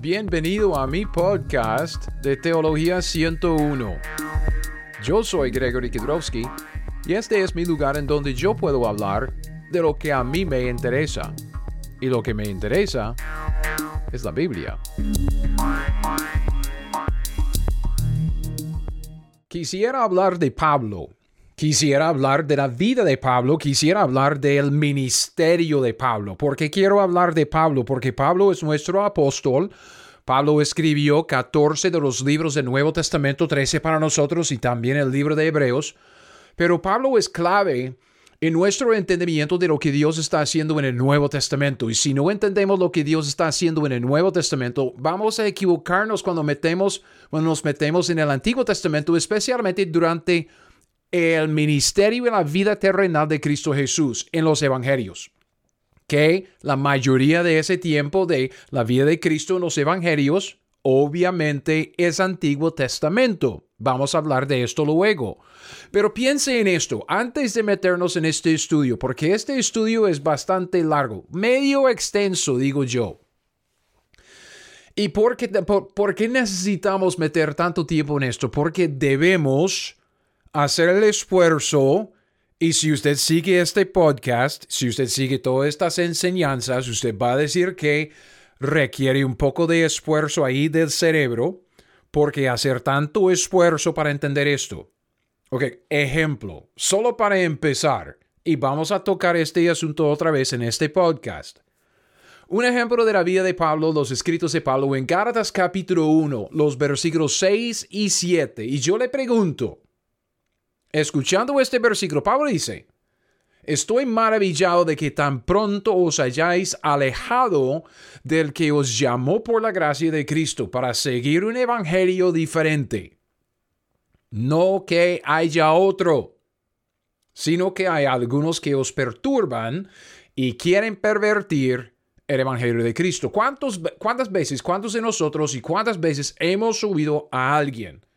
Bienvenido a mi podcast de Teología 101. Yo soy Gregory Kidrowski y este es mi lugar en donde yo puedo hablar de lo que a mí me interesa. Y lo que me interesa es la Biblia. Quisiera hablar de Pablo. Quisiera hablar de la vida de Pablo, quisiera hablar del ministerio de Pablo. ¿Por qué quiero hablar de Pablo? Porque Pablo es nuestro apóstol. Pablo escribió 14 de los libros del Nuevo Testamento, 13 para nosotros y también el libro de Hebreos. Pero Pablo es clave en nuestro entendimiento de lo que Dios está haciendo en el Nuevo Testamento. Y si no entendemos lo que Dios está haciendo en el Nuevo Testamento, vamos a equivocarnos cuando, metemos, cuando nos metemos en el Antiguo Testamento, especialmente durante el ministerio y la vida terrenal de Cristo Jesús en los evangelios. Que la mayoría de ese tiempo de la vida de Cristo en los evangelios obviamente es Antiguo Testamento. Vamos a hablar de esto luego. Pero piense en esto antes de meternos en este estudio, porque este estudio es bastante largo, medio extenso, digo yo. ¿Y por qué, por qué necesitamos meter tanto tiempo en esto? Porque debemos hacer el esfuerzo y si usted sigue este podcast, si usted sigue todas estas enseñanzas, usted va a decir que requiere un poco de esfuerzo ahí del cerebro, porque hacer tanto esfuerzo para entender esto. Ok, ejemplo, solo para empezar, y vamos a tocar este asunto otra vez en este podcast. Un ejemplo de la vida de Pablo, los escritos de Pablo en Gálatas capítulo 1, los versículos 6 y 7. Y yo le pregunto, Escuchando este versículo, Pablo dice, Estoy maravillado de que tan pronto os hayáis alejado del que os llamó por la gracia de Cristo para seguir un evangelio diferente. No que haya otro, sino que hay algunos que os perturban y quieren pervertir el evangelio de Cristo. ¿Cuántos, ¿Cuántas veces, cuántos de nosotros y cuántas veces hemos subido a alguien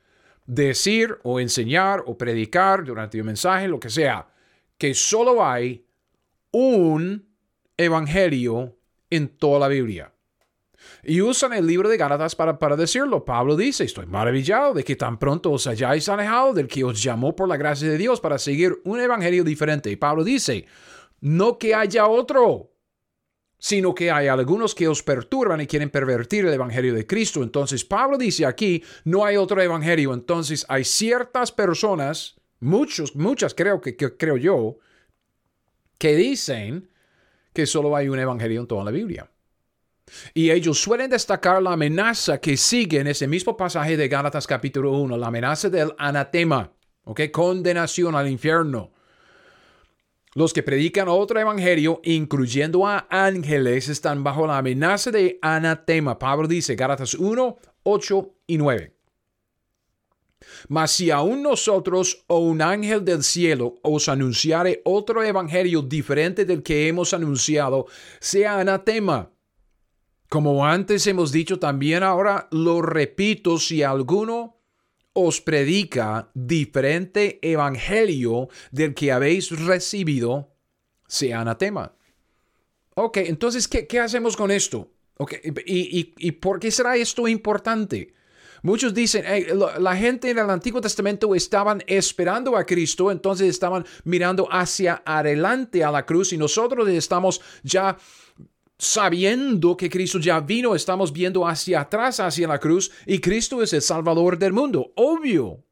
decir o enseñar o predicar durante un mensaje, lo que sea, que solo hay un evangelio en toda la Biblia. Y usan el libro de Gálatas para, para decirlo. Pablo dice, estoy maravillado de que tan pronto os hayáis alejado del que os llamó por la gracia de Dios para seguir un evangelio diferente. Y Pablo dice, no que haya otro, sino que hay algunos que os perturban y quieren pervertir el Evangelio de Cristo. Entonces Pablo dice aquí, no hay otro Evangelio. Entonces hay ciertas personas, muchos, muchas creo que, creo yo, que dicen que solo hay un Evangelio en toda la Biblia. Y ellos suelen destacar la amenaza que sigue en ese mismo pasaje de Gálatas capítulo 1, la amenaza del anatema, ¿ok? Condenación al infierno. Los que predican otro evangelio, incluyendo a ángeles, están bajo la amenaza de anatema. Pablo dice, Gálatas 1, 8 y 9. Mas si aún nosotros o un ángel del cielo os anunciare otro evangelio diferente del que hemos anunciado, sea anatema. Como antes hemos dicho, también ahora lo repito, si alguno os predica diferente evangelio del que habéis recibido, sea anatema. Ok, entonces, ¿qué, qué hacemos con esto? Okay, ¿y, y, por qué será esto importante? Muchos dicen, la gente en el Antiguo Testamento estaban esperando a Cristo, entonces estaban mirando hacia adelante a la cruz y nosotros estamos ya sabiendo que Cristo ya vino, estamos viendo hacia atrás, hacia la cruz, y Cristo es el Salvador del mundo. Obvio,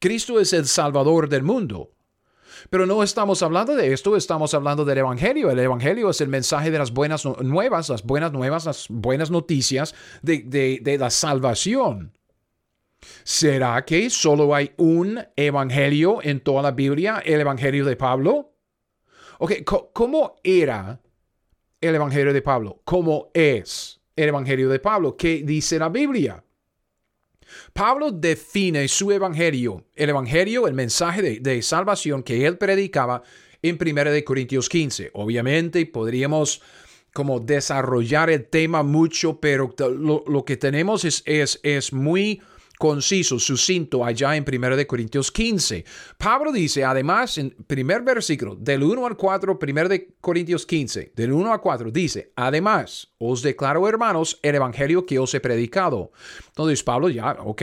Cristo es el Salvador del mundo. Pero no estamos hablando de esto, estamos hablando del Evangelio. El Evangelio es el mensaje de las buenas nuevas, las buenas nuevas, las buenas noticias de, de, la salvación. ¿Será que solo hay un Evangelio en toda la Biblia, el Evangelio de Pablo? Ok, ¿cómo era el Evangelio de Pablo? ¿Cómo es el Evangelio de Pablo? ¿Qué dice la Biblia? Pablo define su evangelio, el evangelio, el mensaje de, salvación que él predicaba en 1 Corintios 15. Obviamente podríamos como desarrollar el tema mucho, pero lo, que tenemos es, es, es muy conciso, sucinto allá en 1 Corintios 15. Pablo dice, además, en primer versículo, del 1 al 4, 1 Corintios 15, del 1 al 4, dice, además, os declaro, hermanos, el evangelio que os he predicado. Entonces, Pablo ya, ok,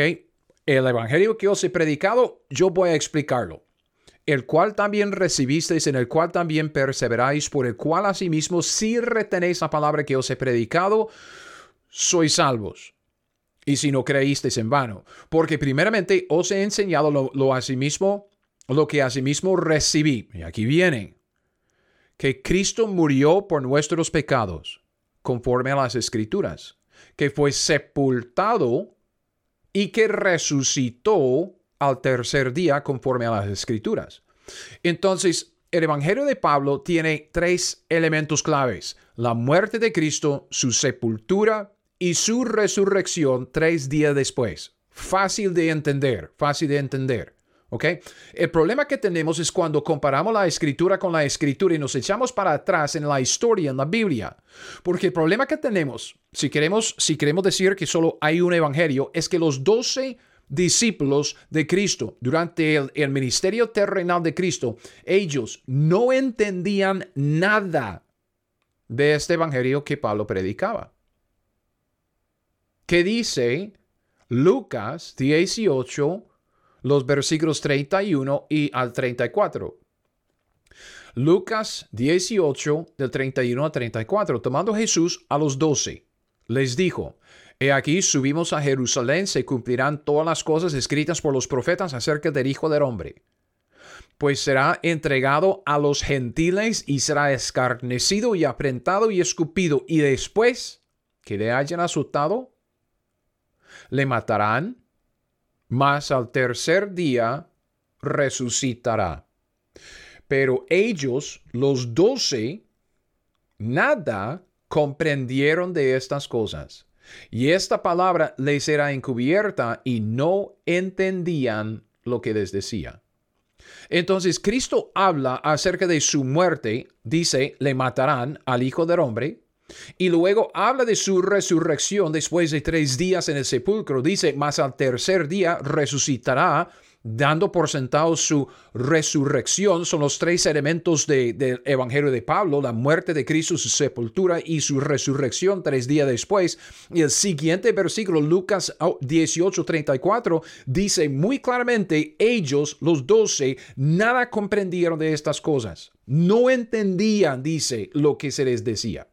el evangelio que os he predicado, yo voy a explicarlo. El cual también recibisteis, en el cual también perseveráis, por el cual asimismo, si retenéis la palabra que os he predicado, sois salvos y si no creísteis en vano. Porque primeramente os he enseñado lo, lo asimismo, lo que asimismo recibí. Y aquí viene. Que Cristo murió por nuestros pecados, conforme a las escrituras. Que fue sepultado y que resucitó al tercer día, conforme a las escrituras. Entonces, el Evangelio de Pablo tiene tres elementos claves. La muerte de Cristo, su sepultura y su resurrección tres días después. Fácil de entender, fácil de entender. ¿Ok? El problema que tenemos es cuando comparamos la escritura con la escritura y nos echamos para atrás en la historia, en la Biblia. Porque el problema que tenemos, si queremos, si queremos decir que solo hay un evangelio, es que los doce discípulos de Cristo durante el, el ministerio terrenal de Cristo, ellos no entendían nada de este evangelio que Pablo predicaba que dice Lucas 18, los versículos 31 y al 34. Lucas 18, del 31 al 34. Tomando Jesús a los doce, les dijo, He aquí subimos a Jerusalén, se cumplirán todas las cosas escritas por los profetas acerca del Hijo del Hombre. Pues será entregado a los gentiles y será escarnecido y aprentado y escupido, y después que le hayan asustado, le matarán, mas al tercer día resucitará. Pero ellos, los doce, nada comprendieron de estas cosas. Y esta palabra les era encubierta y no entendían lo que les decía. Entonces Cristo habla acerca de su muerte, dice, le matarán al Hijo del Hombre, y luego habla de su resurrección después de tres días en el sepulcro. Dice, más al tercer día resucitará, dando por sentado su resurrección. Son los tres elementos del Evangelio de Pablo, la muerte de Cristo, su sepultura y su resurrección tres días después. Y el siguiente versículo, Lucas 18:34, dice muy claramente, ellos, los doce, nada comprendieron de estas cosas. No entendían, dice, lo que se les decía.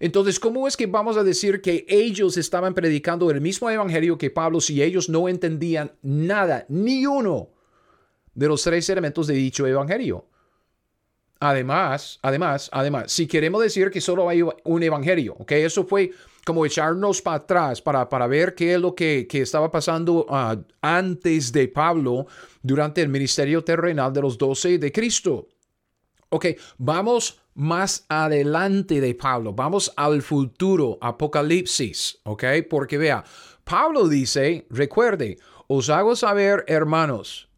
Entonces, ¿cómo es que vamos a decir que ellos estaban predicando el mismo evangelio que Pablo si ellos no entendían nada, ni uno de los tres elementos de dicho evangelio? Además, además, además, si queremos decir que solo hay un evangelio, ¿ok? Eso fue como echarnos para atrás para, para ver qué es lo que, estaba pasando ah, antes de Pablo durante el ministerio terrenal de los doce de Cristo. Ok, vamos más adelante de Pablo. Vamos al futuro, Apocalipsis, ¿ok? Porque vea, Pablo dice, recuerde, os hago saber, hermanos,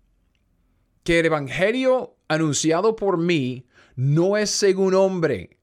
que el Evangelio anunciado por mí no es según hombre,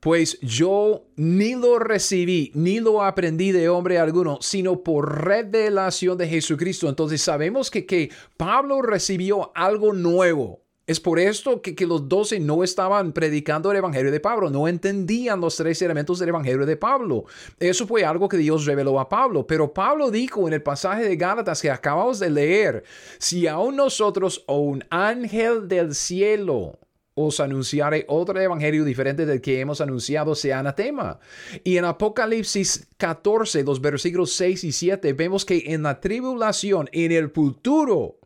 pues yo ni lo recibí, ni lo aprendí de hombre alguno, sino por revelación de Jesucristo. Entonces sabemos que, que Pablo recibió algo nuevo, es por esto que, los doce no estaban predicando el Evangelio de Pablo, no entendían los tres elementos del Evangelio de Pablo. Eso fue algo que Dios reveló a Pablo. Pero Pablo dijo en el pasaje de Gálatas que acabamos de leer, si aún nosotros o un ángel del cielo os anunciare otro evangelio diferente del que hemos anunciado, sea anatema. Y en Apocalipsis 14, los versículos 6 y 7, vemos que en la tribulación, en el futuro,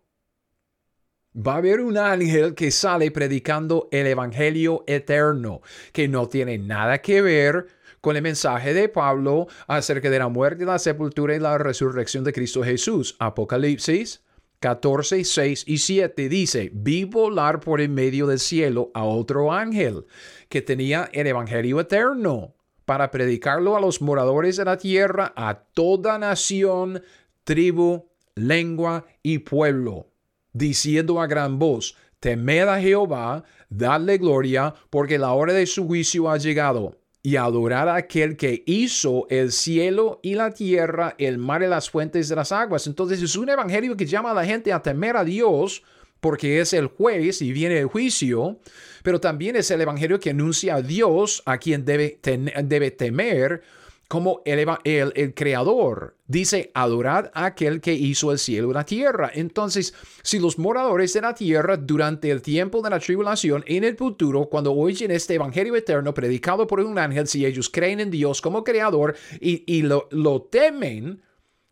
Va a haber un ángel que sale predicando el Evangelio eterno, que no tiene nada que ver con el mensaje de Pablo acerca de la muerte, la sepultura y la resurrección de Cristo Jesús. Apocalipsis 14, 6 y 7 dice, vi volar por en medio del cielo a otro ángel que tenía el Evangelio eterno para predicarlo a los moradores de la tierra, a toda nación, tribu, lengua y pueblo diciendo a gran voz, temed a Jehová, dadle gloria, porque la hora de su juicio ha llegado. y adorar a aquel que hizo el cielo y la tierra, el mar y las fuentes de las aguas. Entonces es un evangelio que llama a la gente a temer a Dios porque es el juez y viene el juicio, pero también es el evangelio que anuncia a Dios a quien debe, debe temer como el, el, creador. Dice, adorad a aquel que hizo el cielo y la tierra. Entonces, si los moradores de la tierra durante el tiempo de la tribulación, en el futuro, cuando oyen este evangelio eterno predicado por un ángel, si ellos creen en Dios como creador y, lo temen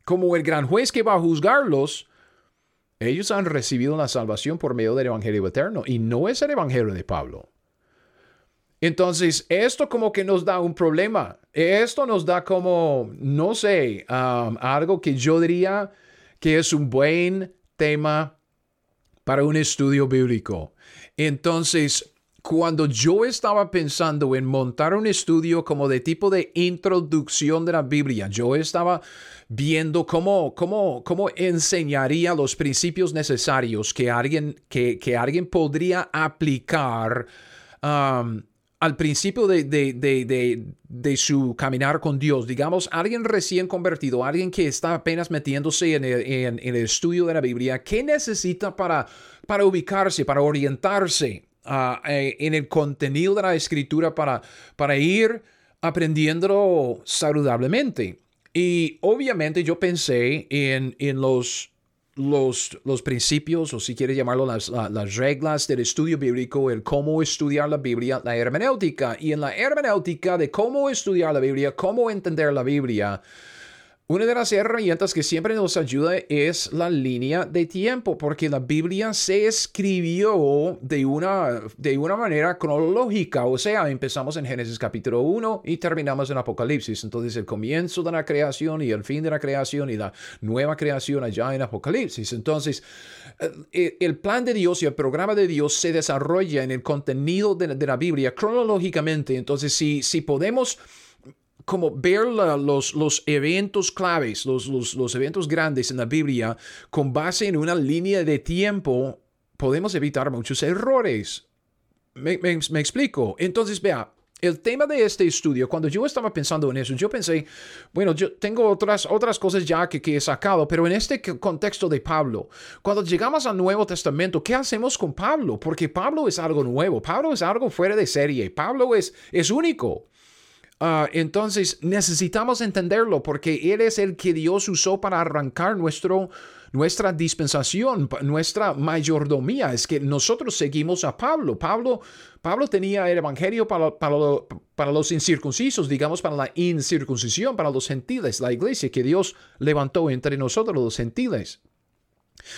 como el gran juez que va a juzgarlos, ellos han recibido la salvación por medio del evangelio eterno y no es el evangelio de Pablo. Entonces, esto como que nos da un problema. Esto nos da como, no sé, um, algo que yo diría que es un buen tema para un estudio bíblico. Entonces, cuando yo estaba pensando en montar un estudio como de tipo de introducción de la Biblia, yo estaba viendo cómo, cómo, cómo enseñaría los principios necesarios que alguien, que, que alguien podría aplicar um, al principio de, de, su caminar con Dios, digamos, alguien recién convertido, alguien que está apenas metiéndose en el, estudio de la Biblia, ¿qué necesita para, para ubicarse, para orientarse ah, eh, en el contenido de la escritura, para, para ir aprendiendo saludablemente? Y obviamente yo pensé en, en los los, los principios, o si quieres llamarlo las, las reglas del estudio bíblico, el cómo estudiar la Biblia, la hermenéutica. Y en la hermenéutica de cómo estudiar la Biblia, cómo entender la Biblia, una de las herramientas que siempre nos ayuda es la línea de tiempo, porque la Biblia se escribió de una, de una manera cronológica, o sea, empezamos en Génesis capítulo 1 y terminamos en Apocalipsis. Entonces, el comienzo de la creación y el fin de la creación y la nueva creación allá en Apocalipsis. Entonces, eh, el plan de Dios y el programa de Dios se desarrolla en el contenido de, de la Biblia cronológicamente. Entonces, si, si podemos como ver los, eventos claves, los, los, eventos grandes en la Biblia con base en una línea de tiempo, podemos evitar muchos errores. Me, explico. Entonces, vea, el tema de este estudio, cuando yo estaba pensando en eso, yo pensé, bueno, yo tengo otras, otras cosas ya que, que, he sacado, pero en este contexto de Pablo, cuando llegamos al Nuevo Testamento, ¿qué hacemos con Pablo? Porque Pablo es algo nuevo, Pablo es algo fuera de serie, Pablo es, es único. Ah, entonces necesitamos entenderlo porque Él es el que Dios usó para arrancar nuestro, nuestra dispensación, nuestra mayordomía. Es que nosotros seguimos a Pablo. Pablo, Pablo tenía el Evangelio para, para, los incircuncisos, digamos, para la incircuncisión, para los gentiles, la iglesia que Dios levantó entre nosotros, los gentiles.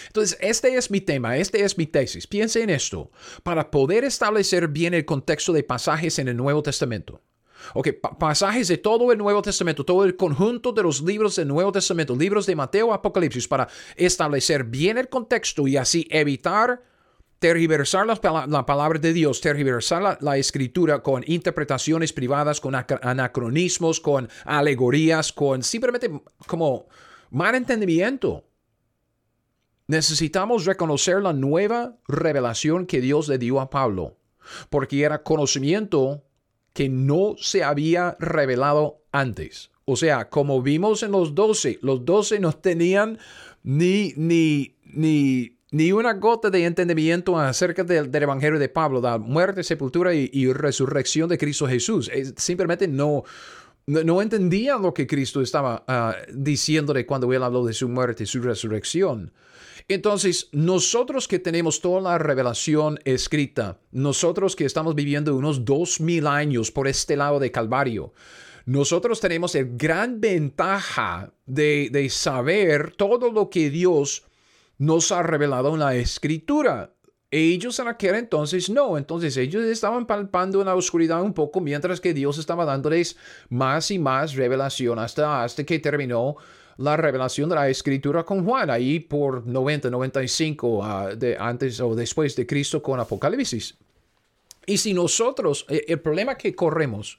Entonces, este es mi tema, este es mi tesis. Piense en esto, para poder establecer bien el contexto de pasajes en el Nuevo Testamento. Ok, pasajes de todo el Nuevo Testamento, todo el conjunto de los libros del Nuevo Testamento, libros de Mateo, Apocalipsis, para establecer bien el contexto y así evitar tergiversar la, palabra de Dios, tergiversar la, escritura con interpretaciones privadas, con anacronismos, con alegorías, con simplemente como mal entendimiento. Necesitamos reconocer la nueva revelación que Dios le dio a Pablo, porque era conocimiento que no se había revelado antes. O sea, como vimos en los doce, los doce no tenían ni, ni, ni, ni una gota de entendimiento acerca del, Evangelio de Pablo, la muerte, sepultura y, resurrección de Cristo Jesús. simplemente no, no, entendían lo que Cristo estaba uh, diciéndole cuando él habló de su muerte y su resurrección. Entonces, nosotros que tenemos toda la revelación escrita, nosotros que estamos viviendo unos dos mil años por este lado de Calvario, nosotros tenemos el gran ventaja de, de saber todo lo que Dios nos ha revelado en la escritura. Ellos en aquel entonces no, entonces ellos estaban palpando en la oscuridad un poco mientras que Dios estaba dándoles más y más revelación hasta, hasta que terminó la revelación de la escritura con Juan, ahí por 90, 95 uh, de antes o después de Cristo con Apocalipsis. Y si nosotros, eh, el problema que corremos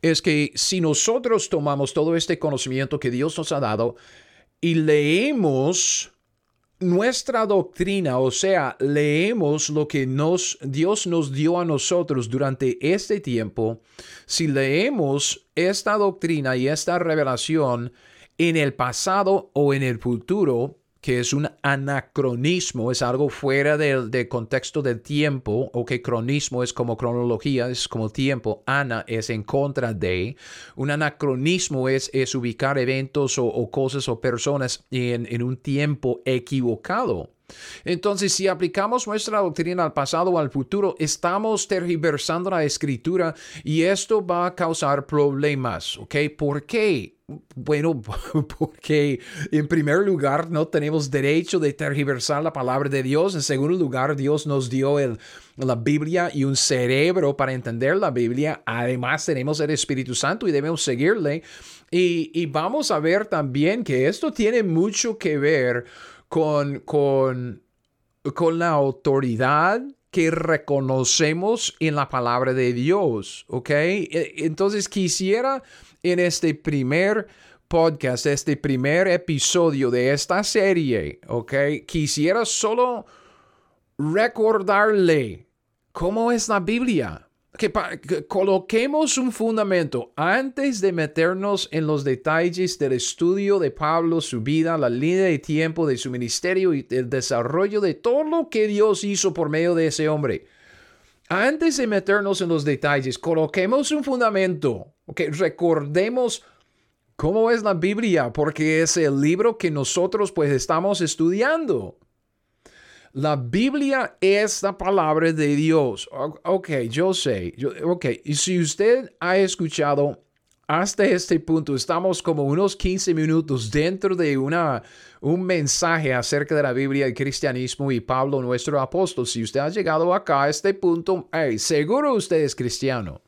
es que si nosotros tomamos todo este conocimiento que Dios nos ha dado y leemos nuestra doctrina, o sea, leemos lo que nos, Dios nos dio a nosotros durante este tiempo, si leemos esta doctrina y esta revelación en el pasado o en el futuro, que es un anacronismo, es algo fuera del, contexto del tiempo, o que cronismo es como cronología, es como tiempo, ana es en contra de, un anacronismo es, es ubicar eventos o, cosas o personas en, en un tiempo equivocado. Entonces, si aplicamos nuestra doctrina al pasado o al futuro, estamos tergiversando la escritura y esto va a causar problemas, ¿ok? ¿Por qué? Bueno, porque en primer lugar no tenemos derecho de tergiversar la palabra de Dios. En segundo lugar, Dios nos dio el, la Biblia y un cerebro para entender la Biblia. Además, tenemos el Espíritu Santo y debemos seguirle. Y, y vamos a ver también que esto tiene mucho que ver con, con, con la autoridad que reconocemos en la palabra de Dios, ¿ok? E, entonces quisiera en este primer podcast, este primer episodio de esta serie, ¿ok? Quisiera solo recordarle cómo es la Biblia. Que, coloquemos un fundamento antes de meternos en los detalles del estudio de Pablo, su vida, la línea de tiempo de su ministerio y el desarrollo de todo lo que Dios hizo por medio de ese hombre. Antes de meternos en los detalles, coloquemos un fundamento, okay, recordemos cómo es la Biblia, porque es el libro que nosotros pues estamos estudiando. La Biblia es la palabra de Dios. Ok, yo sé. ok, y si usted ha escuchado hasta este punto, estamos como unos 15 minutos dentro de una, un mensaje acerca de la Biblia, el cristianismo y Pablo, nuestro apóstol. Si usted ha llegado acá a este punto, seguro usted es cristiano.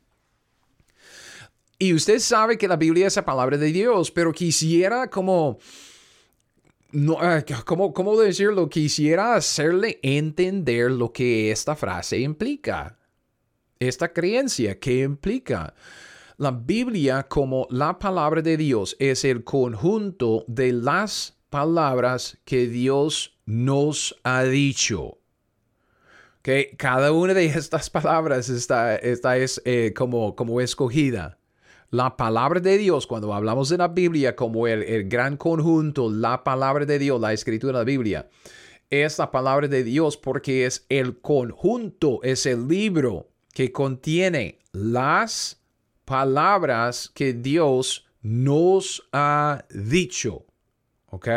Y usted sabe que la Biblia es la palabra de Dios, pero quisiera como no, ah, ¿cómo, ¿cómo decirlo? Quisiera hacerle entender lo que esta frase implica. Esta creencia, ¿qué implica? La Biblia como la palabra de Dios es el conjunto de las palabras que Dios nos ha dicho. que Cada una de estas palabras está, esta es eh, como, como escogida la palabra de Dios, cuando hablamos de la Biblia como el, gran conjunto, la palabra de Dios, la escritura de la Biblia, es la palabra de Dios porque es el conjunto, es el libro que contiene las palabras que Dios nos ha dicho. ¿Ok?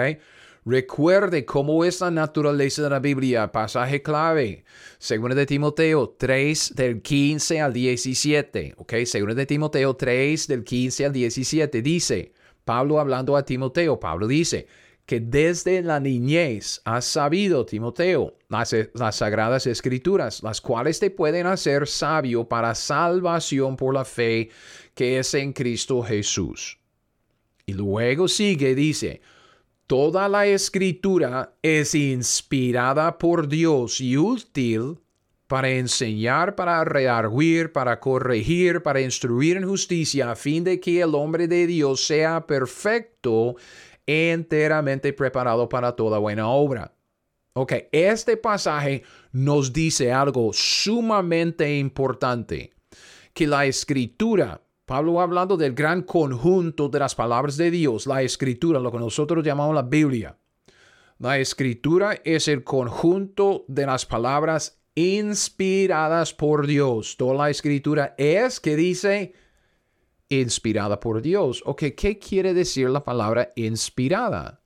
Recuerde cómo es la naturaleza de la Biblia. Pasaje clave. Segundo de Timoteo 3 del 15 al 17. Ok, de Timoteo 3 del 15 al 17 dice, Pablo hablando a Timoteo, Pablo dice, que desde la niñez has sabido, Timoteo, las, las, sagradas escrituras, las cuales te pueden hacer sabio para salvación por la fe que es en Cristo Jesús. Y luego sigue, dice, Toda la escritura es inspirada por Dios y útil para enseñar, para redarguir, para corregir, para instruir en justicia, a fin de que el hombre de Dios sea perfecto, enteramente preparado para toda buena obra. Ok, este pasaje nos dice algo sumamente importante, que la escritura Pablo hablando del gran conjunto de las palabras de Dios, la escritura, lo que nosotros llamamos la Biblia. La escritura es el conjunto de las palabras inspiradas por Dios. Toda la escritura es que dice inspirada por Dios. Ok, ¿qué quiere decir la palabra inspirada?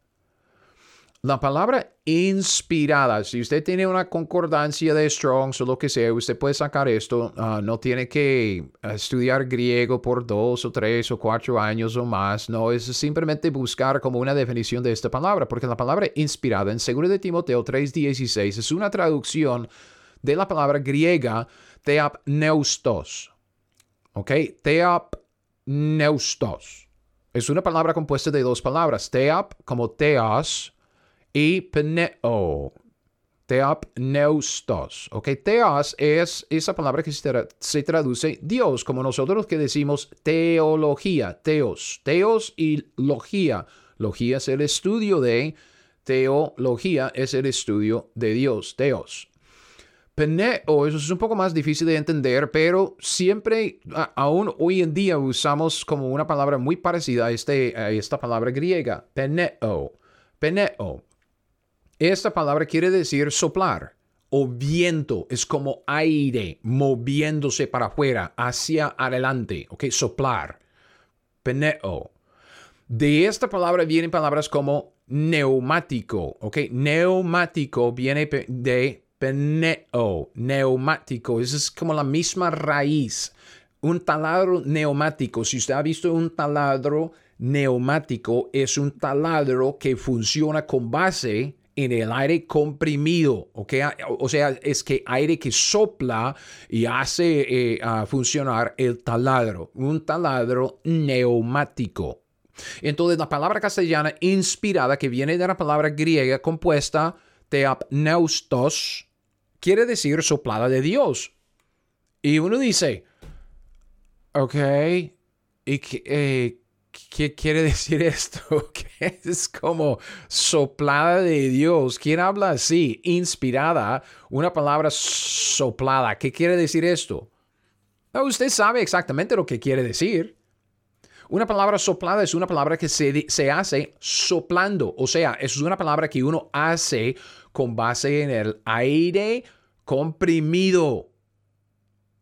La palabra inspirada, si usted tiene una concordancia de Strong o lo que sea, usted puede sacar esto. Ah, no tiene que estudiar griego por dos o tres o cuatro años o más. No, es simplemente buscar como una definición de esta palabra, porque la palabra inspirada en 2 de Timoteo 3:16 es una traducción de la palabra griega teapneustos. ¿Ok? Teapneustos. Es una palabra compuesta de dos palabras. Teap como teos y pneo. Teapneustos. Ok, teos es esa palabra que se traduce Dios, como nosotros que decimos teología, teos, teos y logía. Logía es el estudio de, Teología es el estudio de Dios, Teos. Peneo, eso es un poco más difícil de entender, pero siempre, aún hoy en día, usamos como una palabra muy parecida a, este, a esta palabra griega, peneo. Peneo. Esta palabra quiere decir soplar o viento, es como aire moviéndose para afuera, hacia adelante, ¿ok? Soplar. Peneo. De esta palabra vienen palabras como neumático, ¿ok? Neumático viene de peneo, neumático, es como la misma raíz. Un taladro neumático, si usted ha visto un taladro neumático, es un taladro que funciona con base en el aire comprimido, ¿ok? O sea, es que aire que sopla y hace eh, funcionar el taladro, un taladro neumático. Entonces, la palabra castellana inspirada, que viene de la palabra griega compuesta de apneustos, quiere decir soplada de Dios. Y uno dice, ok, ¿y qué, eh, ¿Qué quiere decir esto? Es como soplada de Dios. ¿Quién habla así? Inspirada. Una palabra soplada. ¿Qué quiere decir esto? usted sabe exactamente lo que quiere decir. Una palabra soplada es una palabra que se, se hace soplando. O sea, es una palabra que uno hace con base en el aire comprimido.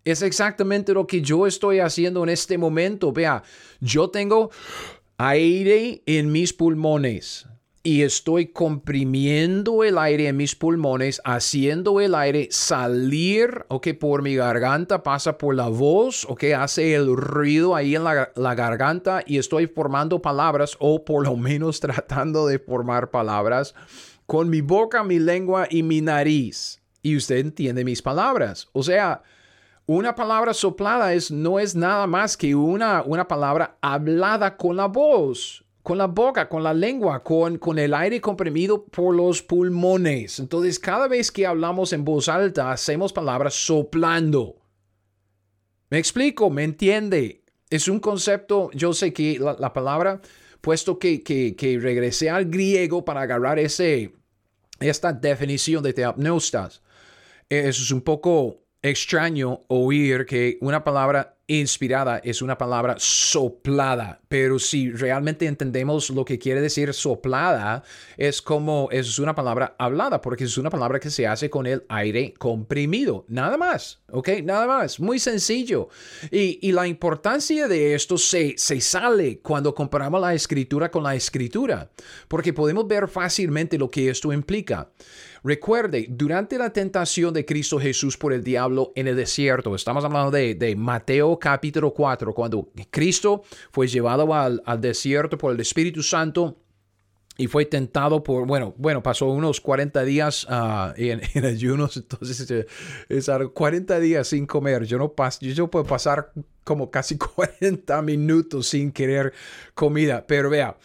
Es exactamente lo que yo estoy haciendo en este momento. Vea, yo tengo aire en mis pulmones y estoy comprimiendo el aire en mis pulmones, haciendo el aire salir, ok, por mi garganta, pasa por la voz, ok, hace el ruido ahí en la, la garganta y estoy formando palabras o por lo menos tratando de formar palabras con mi boca, mi lengua y mi nariz. Y usted entiende mis palabras. O sea, una palabra soplada es, no es nada más que una, una palabra hablada con la voz, con la boca, con la lengua, con, con el aire comprimido por los pulmones. Entonces, cada vez que hablamos en voz alta, hacemos palabras soplando. ¿Me explico? ¿Me entiende? Es un concepto, yo sé que la, palabra, puesto que, que, que, regresé al griego para agarrar ese, esta definición de teapneustas, es un poco extraño oír que una palabra inspirada es una palabra soplada, pero si realmente entendemos lo que quiere decir soplada, es como es una palabra hablada, porque es una palabra que se hace con el aire comprimido, nada más, ¿ok? Nada más, muy sencillo. Y, y la importancia de esto se, se sale cuando comparamos la escritura con la escritura, porque podemos ver fácilmente lo que esto implica. Recuerde, durante la tentación de Cristo Jesús por el diablo en el desierto, estamos hablando de, Mateo capítulo 4, cuando Cristo fue llevado al, desierto por el Espíritu Santo y fue tentado por, bueno, bueno, pasó unos 40 días uh, en, ayunos, entonces eh, es 40 días sin comer. Yo no paso, yo puedo pasar como casi 40 minutos sin querer comida, pero vea,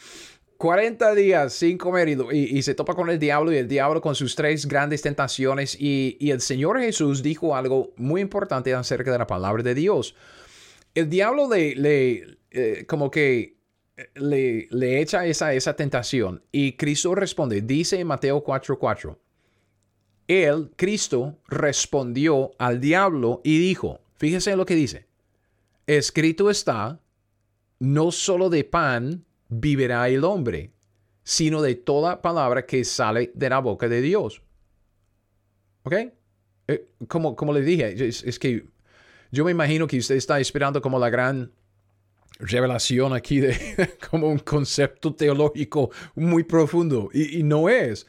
40 días sin comer y, se topa con el diablo y el diablo con sus tres grandes tentaciones y, el Señor Jesús dijo algo muy importante acerca de la palabra de Dios. El diablo le, le eh, como que eh, le, le echa esa, esa tentación y Cristo responde, dice en Mateo 4:4, Él, Cristo, respondió al diablo y dijo, fíjese lo que dice, escrito está, no solo de pan, vivirá el hombre, sino de toda palabra que sale de la boca de Dios. ¿Ok? Eh, como, como le dije, es, que yo me imagino que usted está esperando como la gran revelación aquí de como un concepto teológico muy profundo y, y, no es.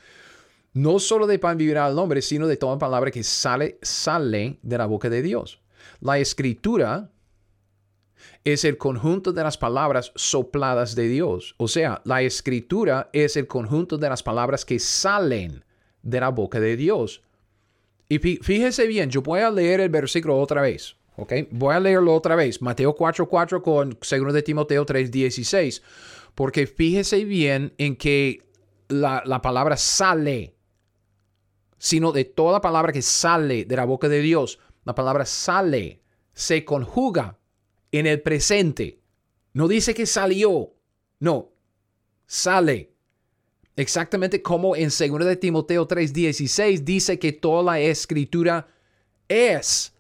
No solo de pan vivirá el hombre, sino de toda palabra que sale, sale de la boca de Dios. La escritura es el conjunto de las palabras sopladas de Dios. O sea, la escritura es el conjunto de las palabras que salen de la boca de Dios. Y fíjese bien, yo voy a leer el versículo otra vez. ¿Ok? Voy a leerlo otra vez. Mateo 4.4 con 2 de Timoteo 3.16. Porque fíjese bien en que la, la palabra sale, sino de toda palabra que sale de la boca de Dios, la palabra sale se conjuga en el presente. No dice que salió, no, sale. Exactamente como en 2 de Timoteo 3:16 dice que toda la escritura es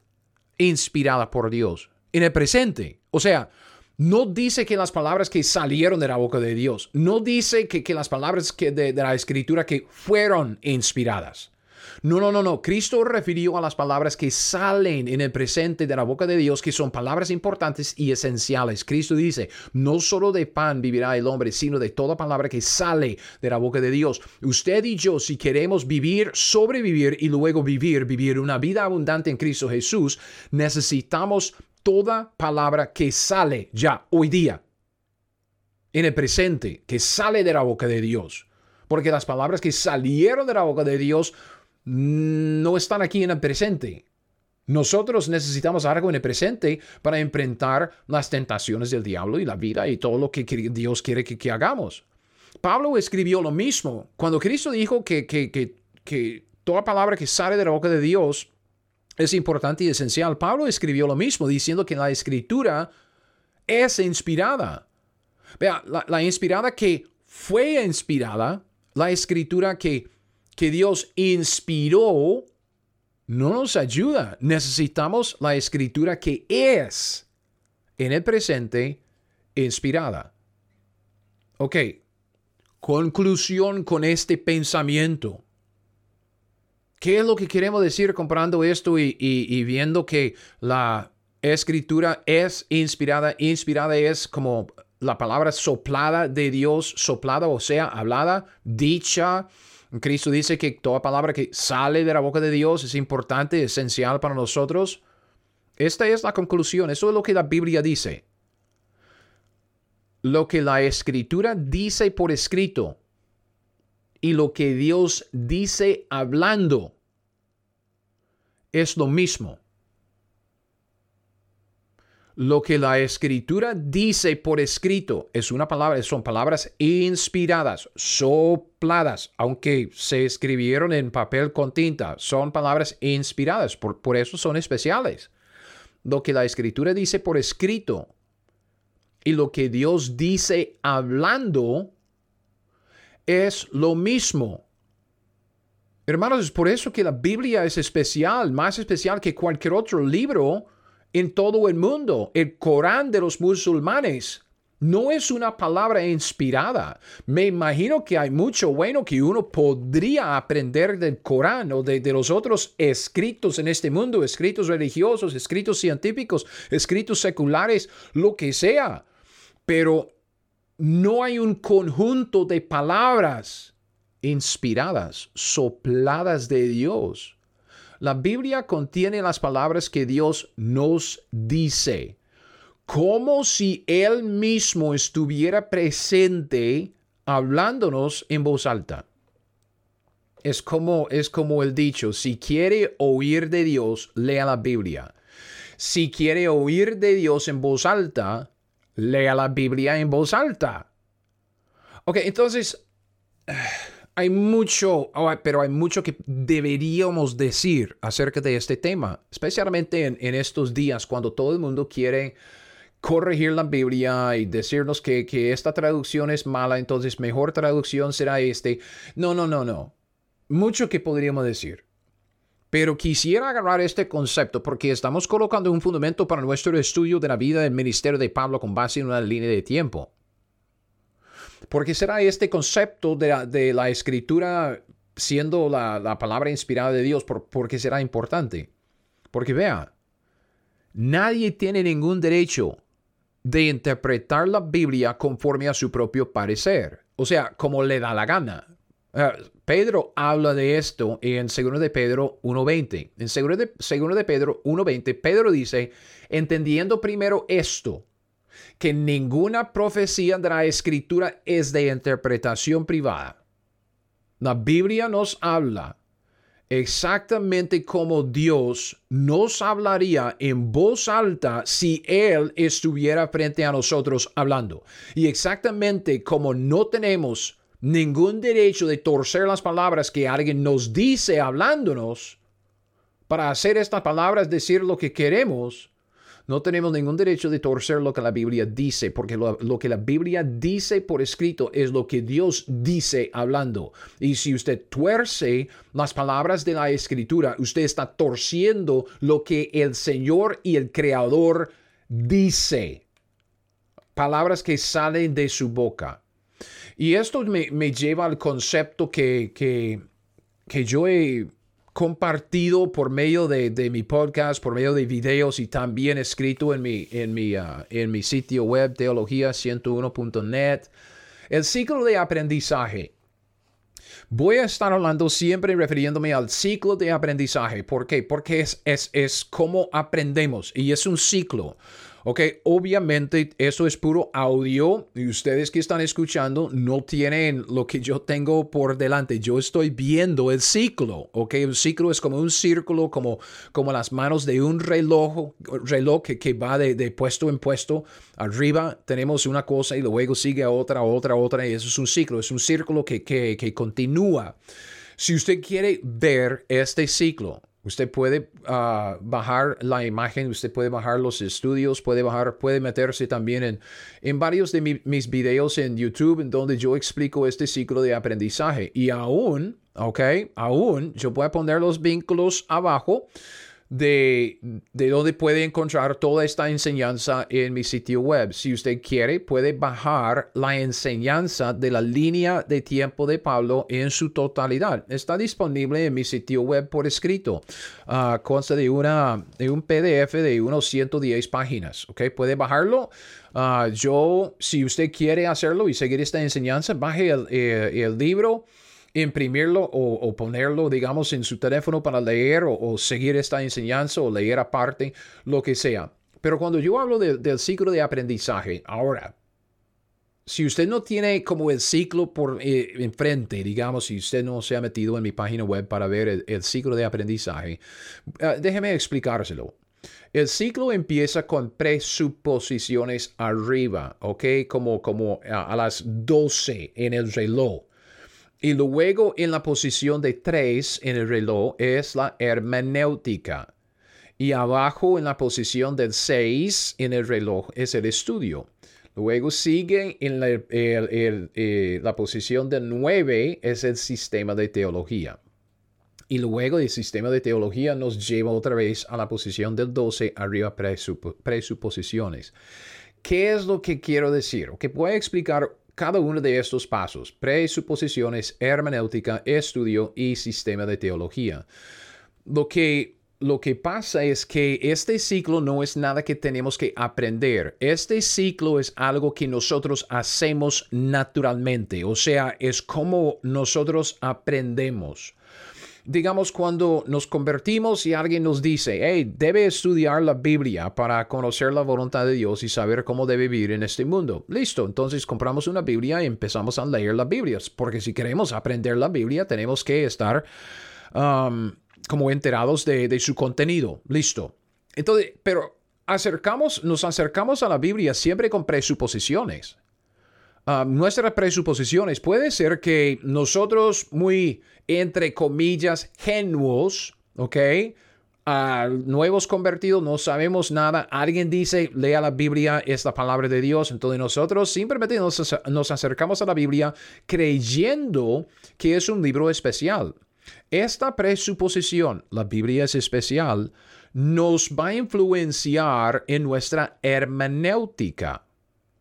inspirada por Dios en el presente. O sea, no dice que las palabras que salieron de la boca de Dios, no dice que, las palabras que de la escritura que fueron inspiradas. No, no, no, no. Cristo refirió a las palabras que salen en el presente de la boca de Dios, que son palabras importantes y esenciales. Cristo dice, no solo de pan vivirá el hombre, sino de toda palabra que sale de la boca de Dios. Usted y yo, si queremos vivir, sobrevivir y luego vivir, vivir una vida abundante en Cristo Jesús, necesitamos toda palabra que sale ya hoy día en el presente, que sale de la boca de Dios. Porque las palabras que salieron de la boca de Dios no están aquí en el presente. Nosotros necesitamos algo en el presente para enfrentar las tentaciones del diablo y la vida y todo lo que Dios quiere que, hagamos. Pablo escribió lo mismo. Cuando Cristo dijo que, que, que toda palabra que sale de la boca de Dios es importante y esencial, Pablo escribió lo mismo, diciendo que la escritura es inspirada. Vea, la, la inspirada que fue inspirada, la escritura que que Dios inspiró no nos ayuda. Necesitamos la escritura que es en el presente inspirada. Ok, conclusión con este pensamiento. ¿Qué es lo que queremos decir comparando esto y, y viendo que la escritura es inspirada? Inspirada es como la palabra soplada de Dios, soplada, o sea, hablada, dicha, Cristo dice que toda palabra que sale de la boca de Dios es importante, esencial para nosotros. Esta es la conclusión, eso es lo que la Biblia dice. Lo que la escritura dice por escrito y lo que Dios dice hablando es lo mismo lo que la escritura dice por escrito es una palabra, son palabras inspiradas, sopladas, aunque se escribieron en papel con tinta, son palabras inspiradas, por, por eso son especiales. Lo que la escritura dice por escrito y lo que Dios dice hablando es lo mismo. Hermanos, es por eso que la Biblia es especial, más especial que cualquier otro libro en todo el mundo. El Corán de los musulmanes no es una palabra inspirada. Me imagino que hay mucho bueno que uno podría aprender del Corán o de, los otros escritos en este mundo, escritos religiosos, escritos científicos, escritos seculares, lo que sea. Pero no hay un conjunto de palabras inspiradas, sopladas de Dios la Biblia contiene las palabras que Dios nos dice, como si Él mismo estuviera presente hablándonos en voz alta. Es como, es como el dicho, si quiere oír de Dios, lea la Biblia. Si quiere oír de Dios en voz alta, lea la Biblia en voz alta. Ok, entonces hay mucho, pero hay mucho que deberíamos decir acerca de este tema, especialmente en, estos días cuando todo el mundo quiere corregir la Biblia y decirnos que, que, esta traducción es mala, entonces mejor traducción será este. No, no, no, no. Mucho que podríamos decir. Pero quisiera agarrar este concepto porque estamos colocando un fundamento para nuestro estudio de la vida del ministerio de Pablo con base en una línea de tiempo. Porque será este concepto de la, escritura siendo la, palabra inspirada de Dios, por, porque será importante. Porque vea, nadie tiene ningún derecho de interpretar la Biblia conforme a su propio parecer, o sea, como le da la gana. Eh, Pedro habla de esto en 2 de Pedro 1.20. En 2 de, de Pedro 1.20, Pedro dice, entendiendo primero esto, que ninguna profecía de la escritura es de interpretación privada. La Biblia nos habla exactamente como Dios nos hablaría en voz alta si Él estuviera frente a nosotros hablando. Y exactamente como no tenemos ningún derecho de torcer las palabras que alguien nos dice hablándonos, para hacer estas palabras decir lo que queremos, No tenemos ningún derecho de torcer lo que la Biblia dice, porque lo, que la Biblia dice por escrito es lo que Dios dice hablando. Y si usted tuerce las palabras de la escritura, usted está torciendo lo que el Señor y el Creador dice. Palabras que salen de su boca. Y esto me, me lleva al concepto que, que, que yo he compartido por medio de, de, mi podcast, por medio de videos y también escrito en mi, en mi, uh, en mi sitio web teología101.net. El ciclo de aprendizaje. Voy a estar hablando siempre refiriéndome al ciclo de aprendizaje. ¿Por qué? Porque es, es, es como aprendemos y es un ciclo. Ok, obviamente eso es puro audio y ustedes que están escuchando no tienen lo que yo tengo por delante. Yo estoy viendo el ciclo. Ok, un ciclo es como un círculo, como, como las manos de un reloj, reloj que, que va de, de, puesto en puesto. Arriba tenemos una cosa y luego sigue otra, otra, otra. Y eso es un ciclo, es un círculo que, que, que continúa. Si usted quiere ver este ciclo, Usted puede uh, bajar la imagen, usted puede bajar los estudios, puede bajar, puede meterse también en, en varios de mi, mis videos en YouTube en donde yo explico este ciclo de aprendizaje. Y aún, ok, aún yo voy a poner los vínculos abajo de, de donde puede encontrar toda esta enseñanza en mi sitio web. Si usted quiere, puede bajar la enseñanza de la línea de tiempo de Pablo en su totalidad. Está disponible en mi sitio web por escrito. Uh, consta de, una, de un PDF de unos 110 páginas. ¿ok? Puede bajarlo. Uh, yo, si usted quiere hacerlo y seguir esta enseñanza, baje el, eh, el libro imprimirlo o, ponerlo, digamos, en su teléfono para leer o, seguir esta enseñanza o leer aparte, lo que sea. Pero cuando yo hablo del ciclo de aprendizaje, ahora, si usted no tiene como el ciclo por eh, enfrente, digamos, si usted no se ha metido en mi página web para ver el, ciclo de aprendizaje, uh, déjeme explicárselo. El ciclo empieza con presuposiciones arriba, ¿ok? Como, como a, a las 12 en el reloj. Y luego en la posición de 3 en el reloj es la hermenéutica. Y abajo en la posición del 6 en el reloj es el estudio. Luego sigue en la, eh, la posición del 9 es el sistema de teología. Y luego el sistema de teología nos lleva otra vez a la posición del 12, arriba presuposiciones. ¿Qué es lo que quiero decir? Que voy a explicar cada uno de estos pasos, presuposiciones, hermenéutica, estudio y sistema de teología. Lo que, lo que pasa es que este ciclo no es nada que tenemos que aprender. Este ciclo es algo que nosotros hacemos naturalmente, o sea, es como nosotros aprendemos digamos, cuando nos convertimos y alguien nos dice, hey, debe estudiar la Biblia para conocer la voluntad de Dios y saber cómo debe vivir en este mundo. Listo, entonces compramos una Biblia y empezamos a leer la Biblia, porque si queremos aprender la Biblia, tenemos que estar um, como enterados de, de su contenido. Listo. Entonces, pero acercamos, nos acercamos a la Biblia siempre con presuposiciones. Ah, nuestras presuposiciones. Puede ser que nosotros muy, entre comillas, genuos, ¿ok? A nuevos convertidos no sabemos nada. Alguien dice, lea la Biblia, es la palabra de Dios. Entonces nosotros simplemente nos, nos acercamos a la Biblia creyendo que es un libro especial. Esta presuposición, la Biblia es especial, nos va a influenciar en nuestra hermenéutica.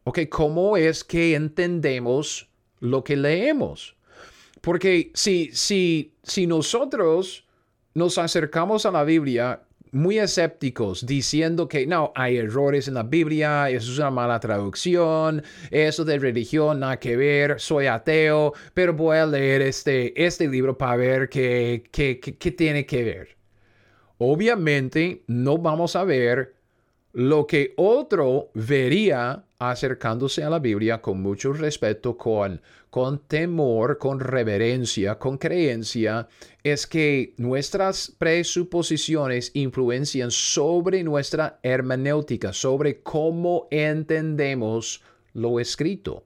¿Ok? ¿Cómo es que entendemos lo que leemos? Porque si, si, si nosotros nos acercamos a la Biblia muy escépticos, diciendo que no, hay errores en la Biblia, eso es una mala traducción, eso de religión, nada que ver, soy ateo, pero voy a leer este, este libro para ver qué, qué, qué tiene que ver. Obviamente no vamos a ver lo que otro vería acercándose a la Biblia con mucho respeto, con, temor, con reverencia, con creencia, es que nuestras presuposiciones influencian sobre nuestra hermenéutica, sobre cómo entendemos lo escrito.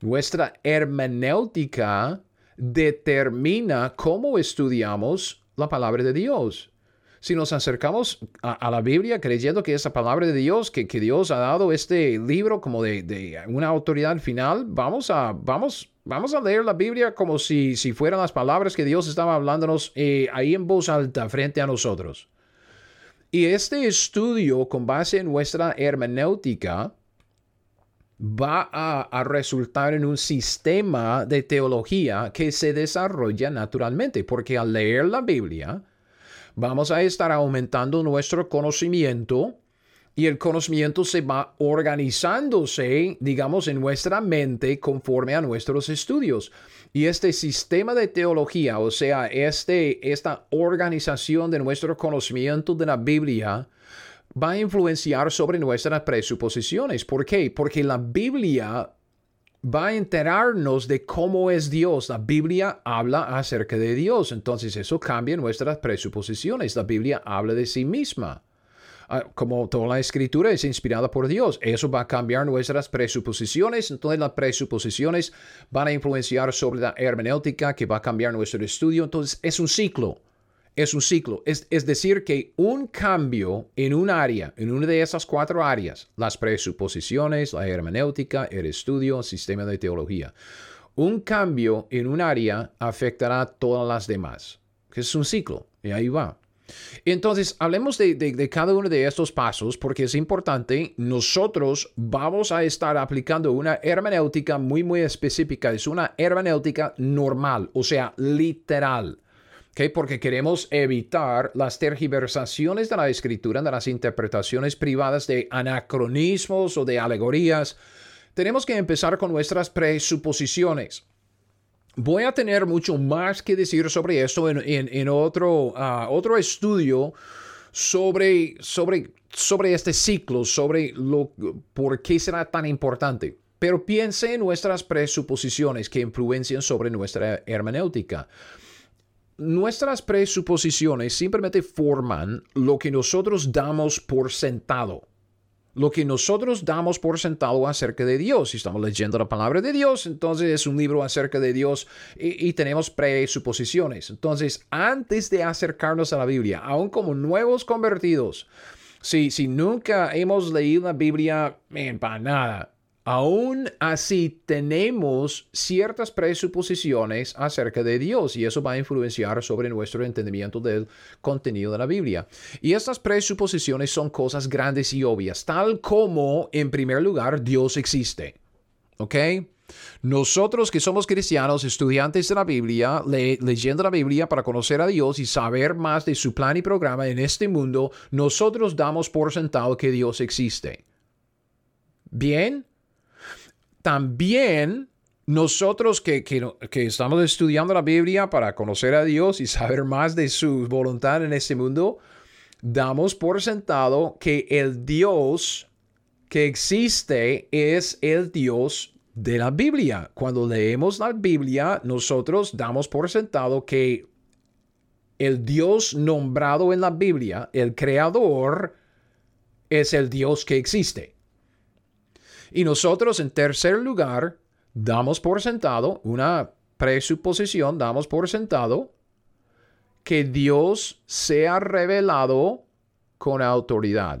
Nuestra hermenéutica determina cómo estudiamos la palabra de Dios. Si nos acercamos a, la Biblia creyendo que es la palabra de Dios, que, Dios ha dado este libro como de, una autoridad final, vamos a, vamos, vamos a leer la Biblia como si, si fueran las palabras que Dios estaba hablándonos eh, ahí en voz alta frente a nosotros. Y este estudio con base en nuestra hermenéutica va a, resultar en un sistema de teología que se desarrolla naturalmente, porque al leer la Biblia, vamos a estar aumentando nuestro conocimiento y el conocimiento se va organizándose, digamos, en nuestra mente conforme a nuestros estudios. Y este sistema de teología, o sea, este, esta organización de nuestro conocimiento de la Biblia, va a influenciar sobre nuestras presuposiciones. ¿Por qué? Porque la Biblia va a enterarnos de cómo es Dios. La Biblia habla acerca de Dios, entonces eso cambia nuestras presuposiciones. La Biblia habla de sí misma. Ah, como toda la escritura es inspirada por Dios, eso va a cambiar nuestras presuposiciones, entonces las presuposiciones van a influenciar sobre la hermenéutica que va a cambiar nuestro estudio, entonces es un ciclo es un ciclo. Es, decir, que un cambio en un área, en una de esas cuatro áreas, las presuposiciones, la hermenéutica, el estudio, el sistema de teología, un cambio en un área afectará a todas las demás. Es un ciclo y ahí va. Entonces, hablemos de, de, cada uno de estos pasos porque es importante. Nosotros vamos a estar aplicando una hermenéutica muy, muy específica. Es una hermenéutica normal, o sea, literal porque queremos evitar las tergiversaciones de la escritura, de las interpretaciones privadas de anacronismos o de alegorías. Tenemos que empezar con nuestras presuposiciones. Voy a tener mucho más que decir sobre esto en, otro, ah, otro estudio sobre, sobre, sobre este ciclo, sobre lo, por qué será tan importante. Pero piense en nuestras presuposiciones que influencian sobre nuestra hermenéutica nuestras presuposiciones simplemente forman lo que nosotros damos por sentado. Lo que nosotros damos por sentado acerca de Dios. Si estamos leyendo la palabra de Dios, entonces es un libro acerca de Dios y, tenemos presuposiciones. Entonces, antes de acercarnos a la Biblia, aún como nuevos convertidos, si, si nunca hemos leído la Biblia, en para nada, Aún así tenemos ciertas presuposiciones acerca de Dios y eso va a influenciar sobre nuestro entendimiento del contenido de la Biblia. Y estas presuposiciones son cosas grandes y obvias, tal como, en primer lugar, Dios existe. ¿Ok? Nosotros que somos cristianos, estudiantes de la Biblia, leyendo la Biblia para conocer a Dios y saber más de su plan y programa en este mundo, nosotros damos por sentado que Dios existe. Bien, también nosotros que, estamos estudiando la Biblia para conocer a Dios y saber más de su voluntad en este mundo, damos por sentado que el Dios que existe es el Dios de la Biblia. Cuando leemos la Biblia, nosotros damos por sentado que el Dios nombrado en la Biblia, el creador, es el Dios que existe. Y nosotros, en tercer lugar, damos por sentado una presuposición, damos por sentado que Dios se ha revelado con autoridad.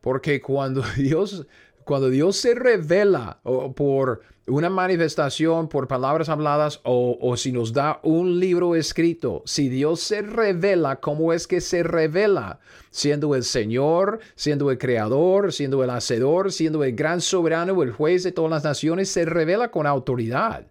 Porque cuando Dios, cuando Dios se revela por una manifestación, por palabras habladas o, si nos da un libro escrito, si Dios se revela, ¿cómo es que se revela? Siendo el Señor, siendo el Creador, siendo el Hacedor, siendo el gran soberano, el juez de todas las naciones, se revela con autoridad.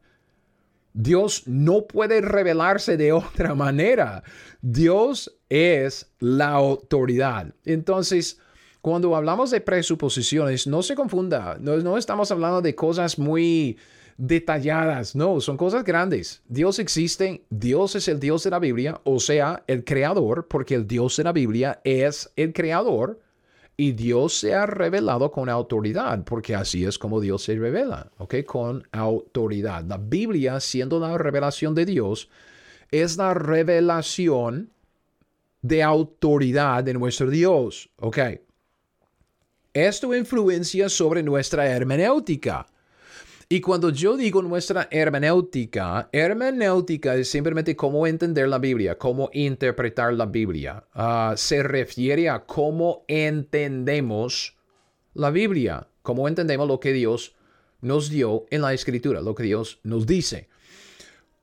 Dios no puede revelarse de otra manera. Dios es la autoridad. Entonces, cuando hablamos de presuposiciones, no se confunda, no, estamos hablando de cosas muy detalladas, no, son cosas grandes. Dios existe, Dios es el Dios de la Biblia, o sea, el creador, porque el Dios de la Biblia es el creador y Dios se ha revelado con autoridad, porque así es como Dios se revela, ¿ok? Con autoridad. La Biblia, siendo la revelación de Dios, es la revelación de autoridad de nuestro Dios, ¿ok? Esto influencia sobre nuestra hermenéutica. Y cuando yo digo nuestra hermenéutica, hermenéutica es simplemente cómo entender la Biblia, cómo interpretar la Biblia. Ah, se refiere a cómo entendemos la Biblia, cómo entendemos lo que Dios nos dio en la escritura, lo que Dios nos dice.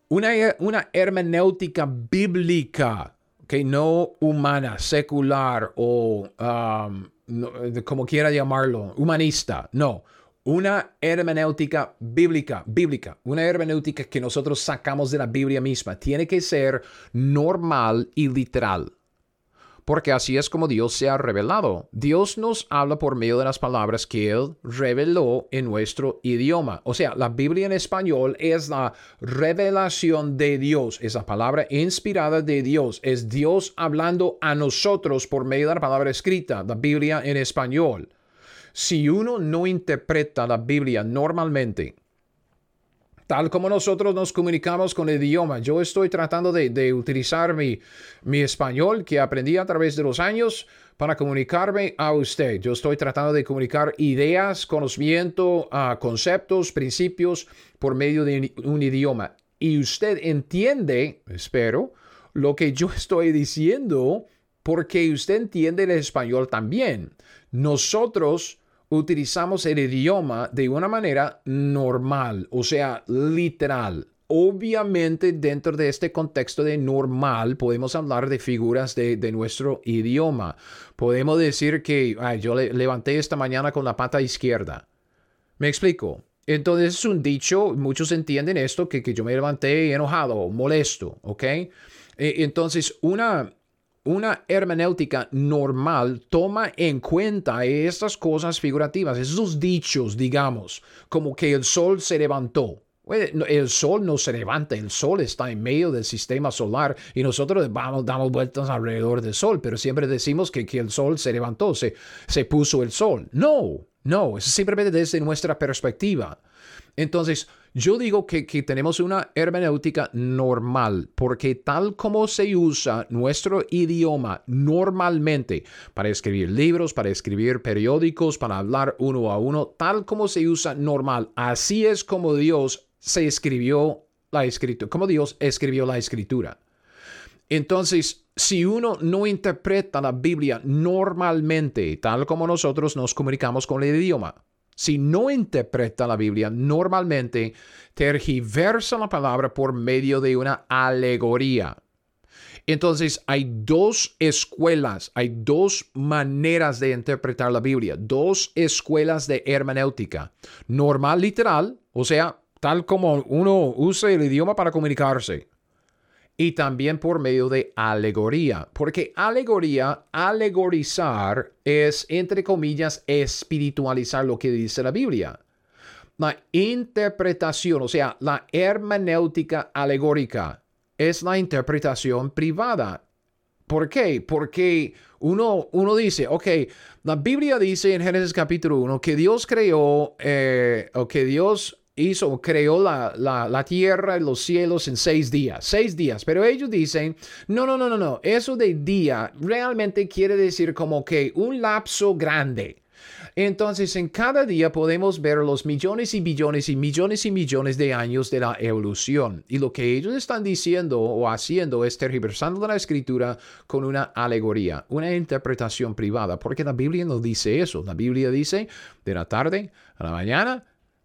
Una, una hermenéutica bíblica, que no humana, secular o como quiera llamarlo, humanista, no una hermenéutica bíblica, bíblica, una hermenéutica que nosotros sacamos de la Biblia misma, tiene que ser normal y literal. Porque así es como Dios se ha revelado. Dios nos habla por medio de las palabras que Él reveló en nuestro idioma. O sea, la Biblia en español es la revelación de Dios, es la palabra inspirada de Dios, es Dios hablando a nosotros por medio de la palabra escrita, la Biblia en español. Si uno no interpreta la Biblia normalmente, tal como nosotros nos comunicamos con el idioma. Yo estoy tratando de, utilizar mi, mi, español que aprendí a través de los años para comunicarme a usted. Yo estoy tratando de comunicar ideas, conocimiento, uh, conceptos, principios por medio de un idioma. Y usted entiende, espero, lo que yo estoy diciendo porque usted entiende el español también. Nosotros utilizamos el idioma de una manera normal, o sea, literal. Obviamente dentro de este contexto de normal podemos hablar de figuras de, nuestro idioma. Podemos decir que yo levanté esta mañana con la pata izquierda. ¿Me explico? Entonces es un dicho, muchos entienden esto, que, que yo me levanté enojado, molesto, ¿ok? E, entonces una, una hermenéutica normal toma en cuenta estas cosas figurativas, esos dichos, digamos, como que el sol se levantó. El sol no se levanta, el sol está en medio del sistema solar y nosotros vamos, damos vueltas alrededor del sol, pero siempre decimos que, el sol se levantó, se, se puso el sol. No, no, es simplemente desde nuestra perspectiva. Entonces, yo digo que, tenemos una hermenéutica normal, porque tal como se usa nuestro idioma normalmente para escribir libros, para escribir periódicos, para hablar uno a uno, tal como se usa normal, así es como Dios se escribió la escritura, como Dios escribió la escritura. Entonces, si uno no interpreta la Biblia normalmente, tal como nosotros nos comunicamos con el idioma, si no interpreta la Biblia, normalmente tergiversa la palabra por medio de una alegoría. Entonces hay dos escuelas, hay dos maneras de interpretar la Biblia, dos escuelas de hermenéutica. Normal literal, o sea, tal como uno usa el idioma para comunicarse y también por medio de alegoría, porque alegoría, alegorizar es, entre comillas, espiritualizar lo que dice la Biblia. La interpretación, o sea, la hermenéutica alegórica, es la interpretación privada. ¿Por qué? Porque uno, uno dice, ok, la Biblia dice en Génesis capítulo 1 que Dios creó, eh, o que Dios hizo, creó la, la, tierra y los cielos en seis días, seis días. Pero ellos dicen, no, no, no, no, no, eso de día realmente quiere decir como que un lapso grande. Entonces, en cada día podemos ver los millones y billones y millones y millones de años de la evolución. Y lo que ellos están diciendo o haciendo es tergiversando la escritura con una alegoría, una interpretación privada, porque la Biblia no dice eso. La Biblia dice de la tarde a la mañana,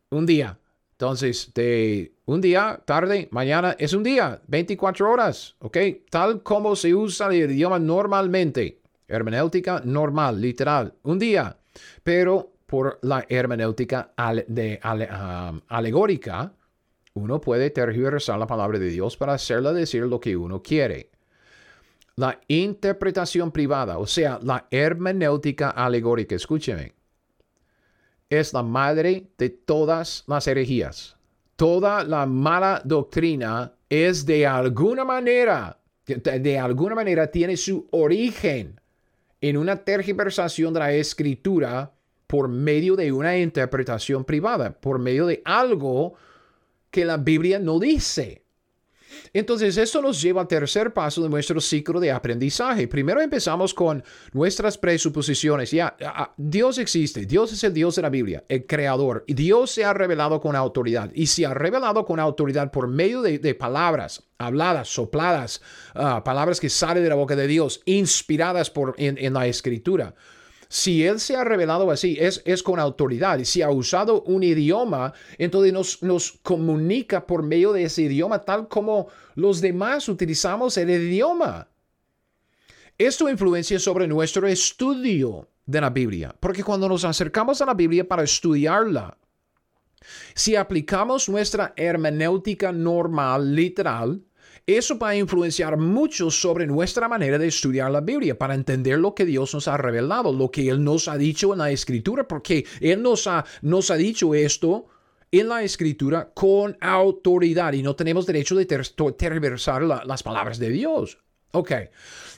un día. Entonces, de un día, tarde, mañana es un día, 24 horas, ¿ok? Tal como se usa el idioma normalmente. Hermenéutica normal, literal, un día. Pero por la hermenéutica de, alegórica, uno puede tergiversar la palabra de Dios para hacerla decir lo que uno quiere. La interpretación privada, o sea, la hermenéutica alegórica, escúcheme, es la madre de todas las herejías. Toda la mala doctrina es de alguna manera, de alguna manera tiene su origen en una tergiversación de la escritura por medio de una interpretación privada, por medio de algo que la Biblia no dice. Entonces, esto nos lleva al tercer paso de nuestro ciclo de aprendizaje. Primero empezamos con nuestras presuposiciones. Ya, Dios existe, Dios es el Dios de la Biblia, el creador. Y Dios se ha revelado con autoridad. Y se ha revelado con autoridad por medio de, palabras habladas, sopladas, ah, palabras que salen de la boca de Dios, inspiradas en la escritura. Si Él se ha revelado así, es, es con autoridad. Si ha usado un idioma, entonces nos, nos comunica por medio de ese idioma tal como los demás utilizamos el idioma. Esto influencia sobre nuestro estudio de la Biblia, porque cuando nos acercamos a la Biblia para estudiarla, si aplicamos nuestra hermenéutica normal, literal, eso va a influenciar mucho sobre nuestra manera de estudiar la Biblia para entender lo que Dios nos ha revelado, lo que Él nos ha dicho en la Escritura, porque Él nos ha, nos ha dicho esto en la Escritura con autoridad y no tenemos derecho de terversar las palabras de Dios. Ok,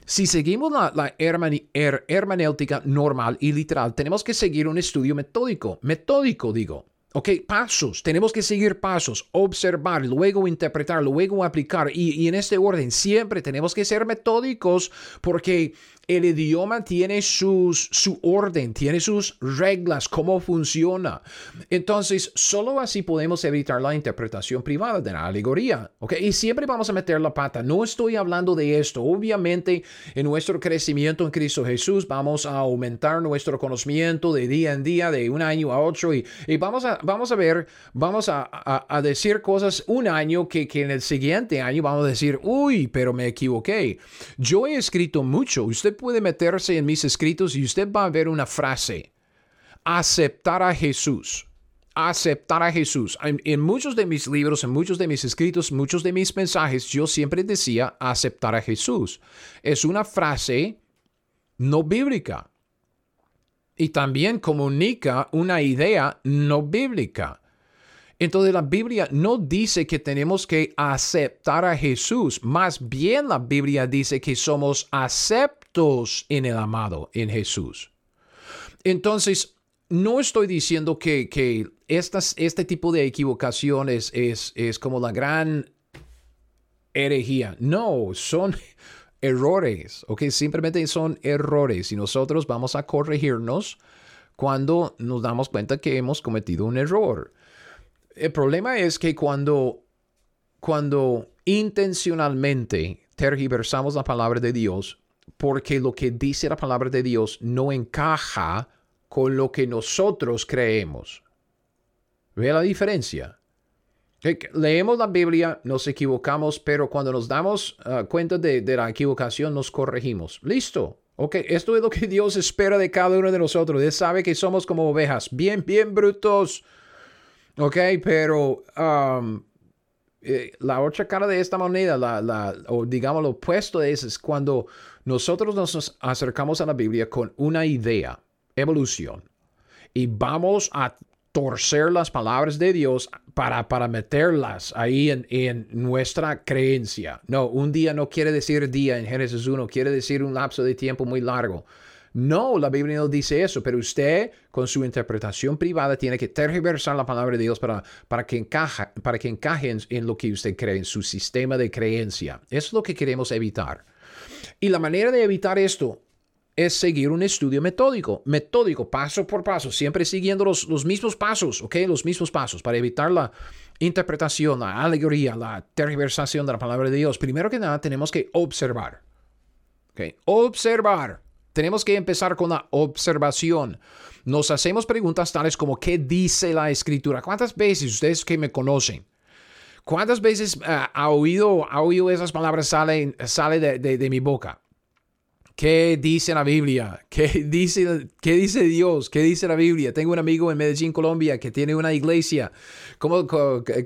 si seguimos la, la hermenéutica normal y literal, tenemos que seguir un estudio metódico, metódico digo. Ok, pasos, tenemos que seguir pasos, observar, luego interpretar, luego aplicar y, y en este orden siempre tenemos que ser metódicos porque el idioma tiene sus, su orden, tiene sus reglas, cómo funciona. Entonces, solo así podemos evitar la interpretación privada de la alegoría. Y siempre vamos a meter la pata. No estoy hablando de esto. Obviamente, en nuestro crecimiento en Cristo Jesús, vamos a aumentar nuestro conocimiento de día en día, de un año a otro. Y, vamos, a, vamos a ver, vamos a, decir cosas un año que en el siguiente año vamos a decir, uy, pero me equivoqué. Yo he escrito mucho. Usted puede meterse en mis escritos y usted va a ver una frase. Aceptar a Jesús. Aceptar a Jesús. En, muchos de mis libros, en muchos de mis escritos, muchos de mis mensajes, yo siempre decía aceptar a Jesús. Es una frase no bíblica. Y también comunica una idea no bíblica. Entonces la Biblia no dice que tenemos que aceptar a Jesús, más bien la Biblia dice que somos aceptos en el amado, en Jesús. Entonces, no estoy diciendo que, que este tipo de equivocaciones es, es como la gran herejía. No, son errores, ¿ok? Simplemente son errores y nosotros vamos a corregirnos cuando nos damos cuenta que hemos cometido un error. El problema es que cuando, cuando intencionalmente tergiversamos la palabra de Dios, porque lo que dice la palabra de Dios no encaja con lo que nosotros creemos. ¿Ve la diferencia? Leemos la Biblia, nos equivocamos, pero cuando nos damos ah, cuenta de, la equivocación, nos corregimos. Listo. Ok, esto es lo que Dios espera de cada uno de nosotros. Él sabe que somos como ovejas, bien, bien brutos. Ok, pero eh, la otra cara de esta moneda, la, la, o digamos lo opuesto de eso, es cuando nosotros nos acercamos a la Biblia con una idea, evolución, y vamos a torcer las palabras de Dios para, para meterlas ahí en, en, nuestra creencia. No, un día no quiere decir día en Génesis 1, quiere decir un lapso de tiempo muy largo. No, la Biblia no dice eso, pero usted con su interpretación privada tiene que tergiversar la palabra de Dios para, para que, encaje, para que encaje en, lo que usted cree, en su sistema de creencia. Eso es lo que queremos evitar. Y la manera de evitar esto es seguir un estudio metódico, metódico, paso por paso, siempre siguiendo los, los mismos pasos, ¿ok? Los mismos pasos para evitar la interpretación, la alegoría, la tergiversación de la palabra de Dios. Primero que nada, tenemos que observar, ¿ok? Observar. Tenemos que empezar con la observación. Nos hacemos preguntas tales como ¿qué dice la escritura? ¿Cuántas veces ustedes que me conocen? ¿Cuántas veces uh, ha, oído, ha oído esas palabras sale de, de, de mi boca? ¿Qué dice la Biblia? ¿Qué dice, ¿Qué dice Dios? ¿Qué dice la Biblia? Tengo un amigo en Medellín, Colombia, que tiene una iglesia. ¿Cómo,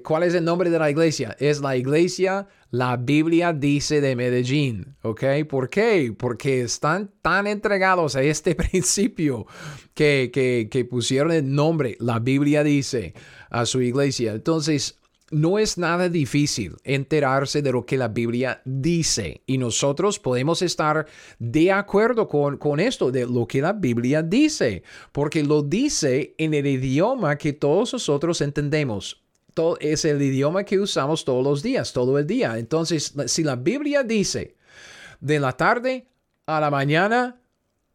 ¿Cuál es el nombre de la iglesia? Es la iglesia La Biblia dice de Medellín. ¿Ok? ¿Por qué? Porque están tan entregados a este principio que, que, que pusieron el nombre La Biblia dice a su iglesia. Entonces, no es nada difícil enterarse de lo que la Biblia dice y nosotros podemos estar de acuerdo con, con, esto, de lo que la Biblia dice, porque lo dice en el idioma que todos nosotros entendemos. es el idioma que usamos todos los días, todo el día. Entonces, si la Biblia dice de la tarde a la mañana,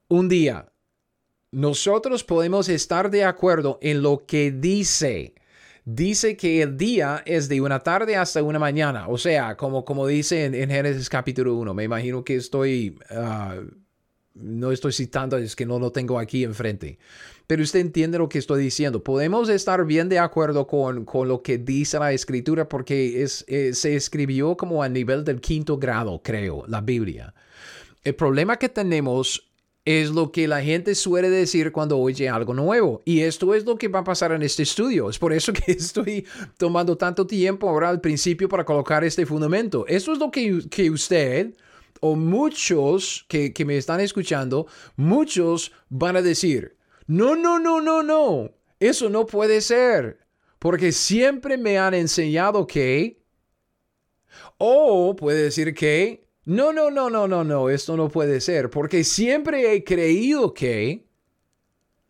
un día, nosotros podemos estar de acuerdo en lo que dice. Dice que el día es de una tarde hasta una mañana. O sea, como, como dice en, Génesis capítulo 1. Me imagino que estoy... Ah, no estoy citando, es que no lo tengo aquí enfrente. Pero usted entiende lo que estoy diciendo. Podemos estar bien de acuerdo con, con lo que dice la escritura porque es, eh, se escribió como a nivel del quinto grado, creo, la Biblia. El problema que tenemos es lo que la gente suele decir cuando oye algo nuevo. Y esto es lo que va a pasar en este estudio. Es por eso que estoy tomando tanto tiempo ahora al principio para colocar este fundamento. Esto es lo que, que usted o muchos que, que me están escuchando, muchos van a decir, no, no, no, no, no. Eso no puede ser. Porque siempre me han enseñado que... O puede decir que... No, no, no, no, no, no. Esto no puede ser. Porque siempre he creído que...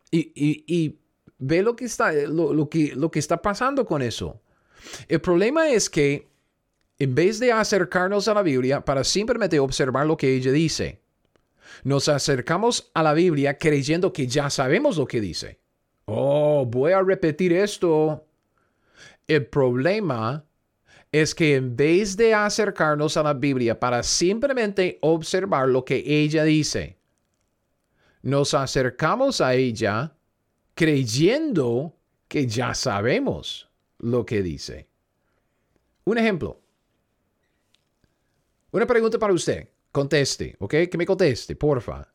Y, y, y ve lo que, está, lo, que, lo que está pasando con eso. El problema es que en vez de acercarnos a la Biblia para simplemente observar lo que ella dice, nos acercamos a la Biblia creyendo que ya sabemos lo que dice. Oh, voy a repetir esto. El problema es que en vez de acercarnos a la Biblia para simplemente observar lo que ella dice, nos acercamos a ella creyendo que ya sabemos lo que dice. Un ejemplo. Una pregunta para usted conteste, ¿ok? Que me conteste, porfa.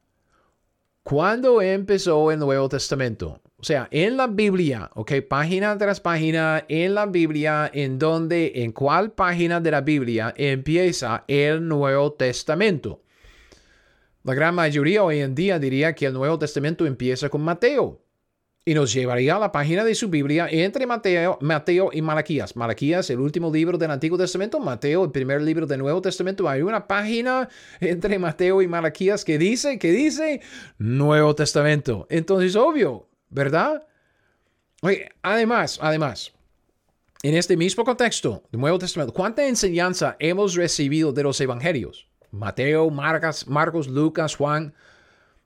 ¿Cuándo empezó el Nuevo Testamento? O sea, en la Biblia, ¿ok? Página tras página, en la Biblia, en donde, en cuál página de la Biblia empieza el Nuevo Testamento. La gran mayoría hoy en día diría que el Nuevo Testamento empieza con Mateo y nos llevaría a la página de su Biblia entre Mateo, Mateo y Malaquías. Malaquías, el último libro del Antiguo Testamento, Mateo, el primer libro del Nuevo Testamento. Hay una página entre Mateo y Malaquías que dice, que dice Nuevo Testamento. Entonces, obvio, ¿verdad? Oye, además, además, en este mismo contexto del Nuevo Testamento, ¿cuánta enseñanza hemos recibido de los evangelios? Mateo, Marcos, Marcos Lucas, Juan.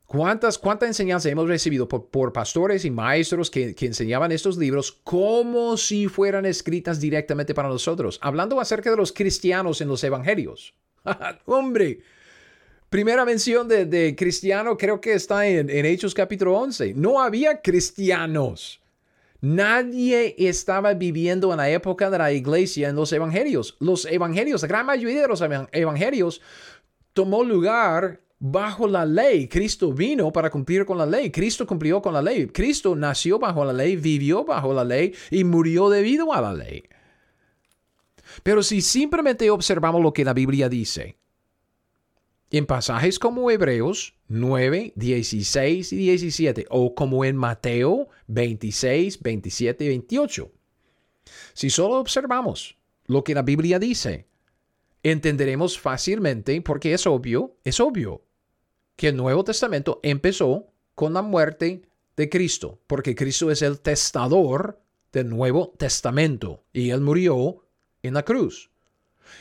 ¿Cuántas, ¿Cuánta enseñanza hemos recibido por, pastores y maestros que, que, enseñaban estos libros como si fueran escritas directamente para nosotros? Hablando acerca de los cristianos en los evangelios. Hombre, primera mención de, de, cristiano creo que está en, en Hechos capítulo 11. No había cristianos. Nadie estaba viviendo en la época de la iglesia en los evangelios. Los evangelios, la gran mayoría de los evangelios tomó lugar bajo la ley. Cristo vino para cumplir con la ley. Cristo cumplió con la ley. Cristo nació bajo la ley, vivió bajo la ley y murió debido a la ley. Pero si simplemente observamos lo que la Biblia dice, en pasajes como Hebreos 9, 16 y 17, o como en Mateo 26, 27 y 28, si solo observamos lo que la Biblia dice, entenderemos fácilmente, porque es obvio, es obvio, que el Nuevo Testamento empezó con la muerte de Cristo, porque Cristo es el testador del Nuevo Testamento y él murió en la cruz.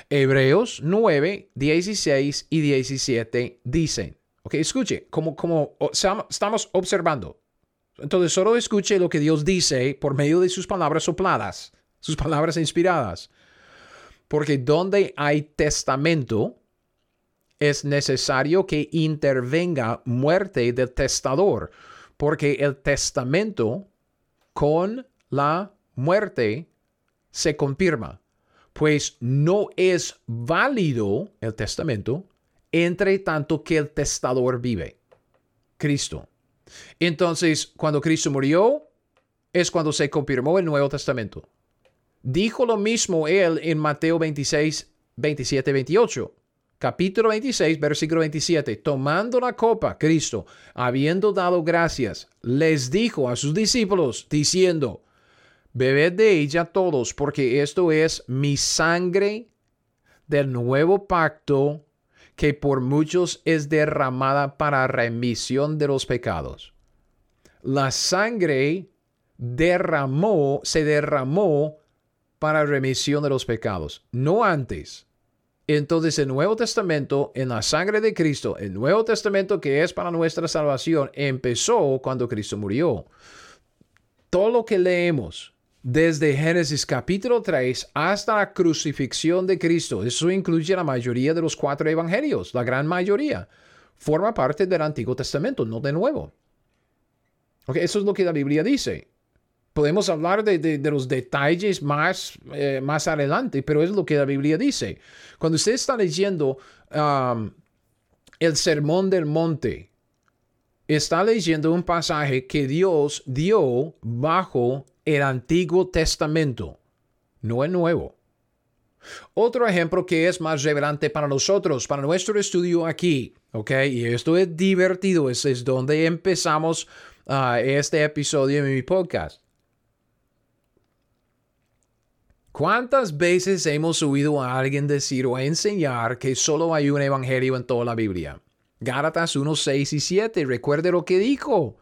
Hebreos 9, 16 y 17 dicen, ok, escuche, como, como estamos observando. Entonces solo escuche lo que Dios dice por medio de sus palabras sopladas, sus palabras inspiradas. Porque donde hay testamento, es necesario que intervenga muerte del testador, porque el testamento con la muerte se confirma, pues no es válido el testamento entre tanto que el testador vive, Cristo. Entonces, cuando Cristo murió, es cuando se confirmó el Nuevo Testamento. Dijo lo mismo él en Mateo 26, 27, 28 capítulo 26, versículo 27, tomando la copa, Cristo, habiendo dado gracias, les dijo a sus discípulos, diciendo, bebed de ella todos, porque esto es mi sangre del nuevo pacto que por muchos es derramada para remisión de los pecados. La sangre derramó, se derramó para remisión de los pecados, no antes. Entonces el Nuevo Testamento, en la sangre de Cristo, el Nuevo Testamento que es para nuestra salvación, empezó cuando Cristo murió. Todo lo que leemos desde Génesis capítulo 3 hasta la crucifixión de Cristo, eso incluye la mayoría de los cuatro evangelios, la gran mayoría, forma parte del Antiguo Testamento, no de Nuevo. Okay, eso es lo que la Biblia dice. Podemos hablar de, los detalles más, eh, más adelante, pero es lo que la Biblia dice. Cuando usted está leyendo um, el Sermón del Monte, está leyendo un pasaje que Dios dio bajo el Antiguo Testamento, no el Nuevo. Otro ejemplo que es más relevante para nosotros, para nuestro estudio aquí, ¿ok? Y esto es divertido, es, es donde empezamos uh, este episodio de mi podcast. ¿Cuántas veces hemos oído a alguien decir o enseñar que solo hay un evangelio en toda la Biblia? Gálatas 1, 6 y 7. Recuerde lo que dijo.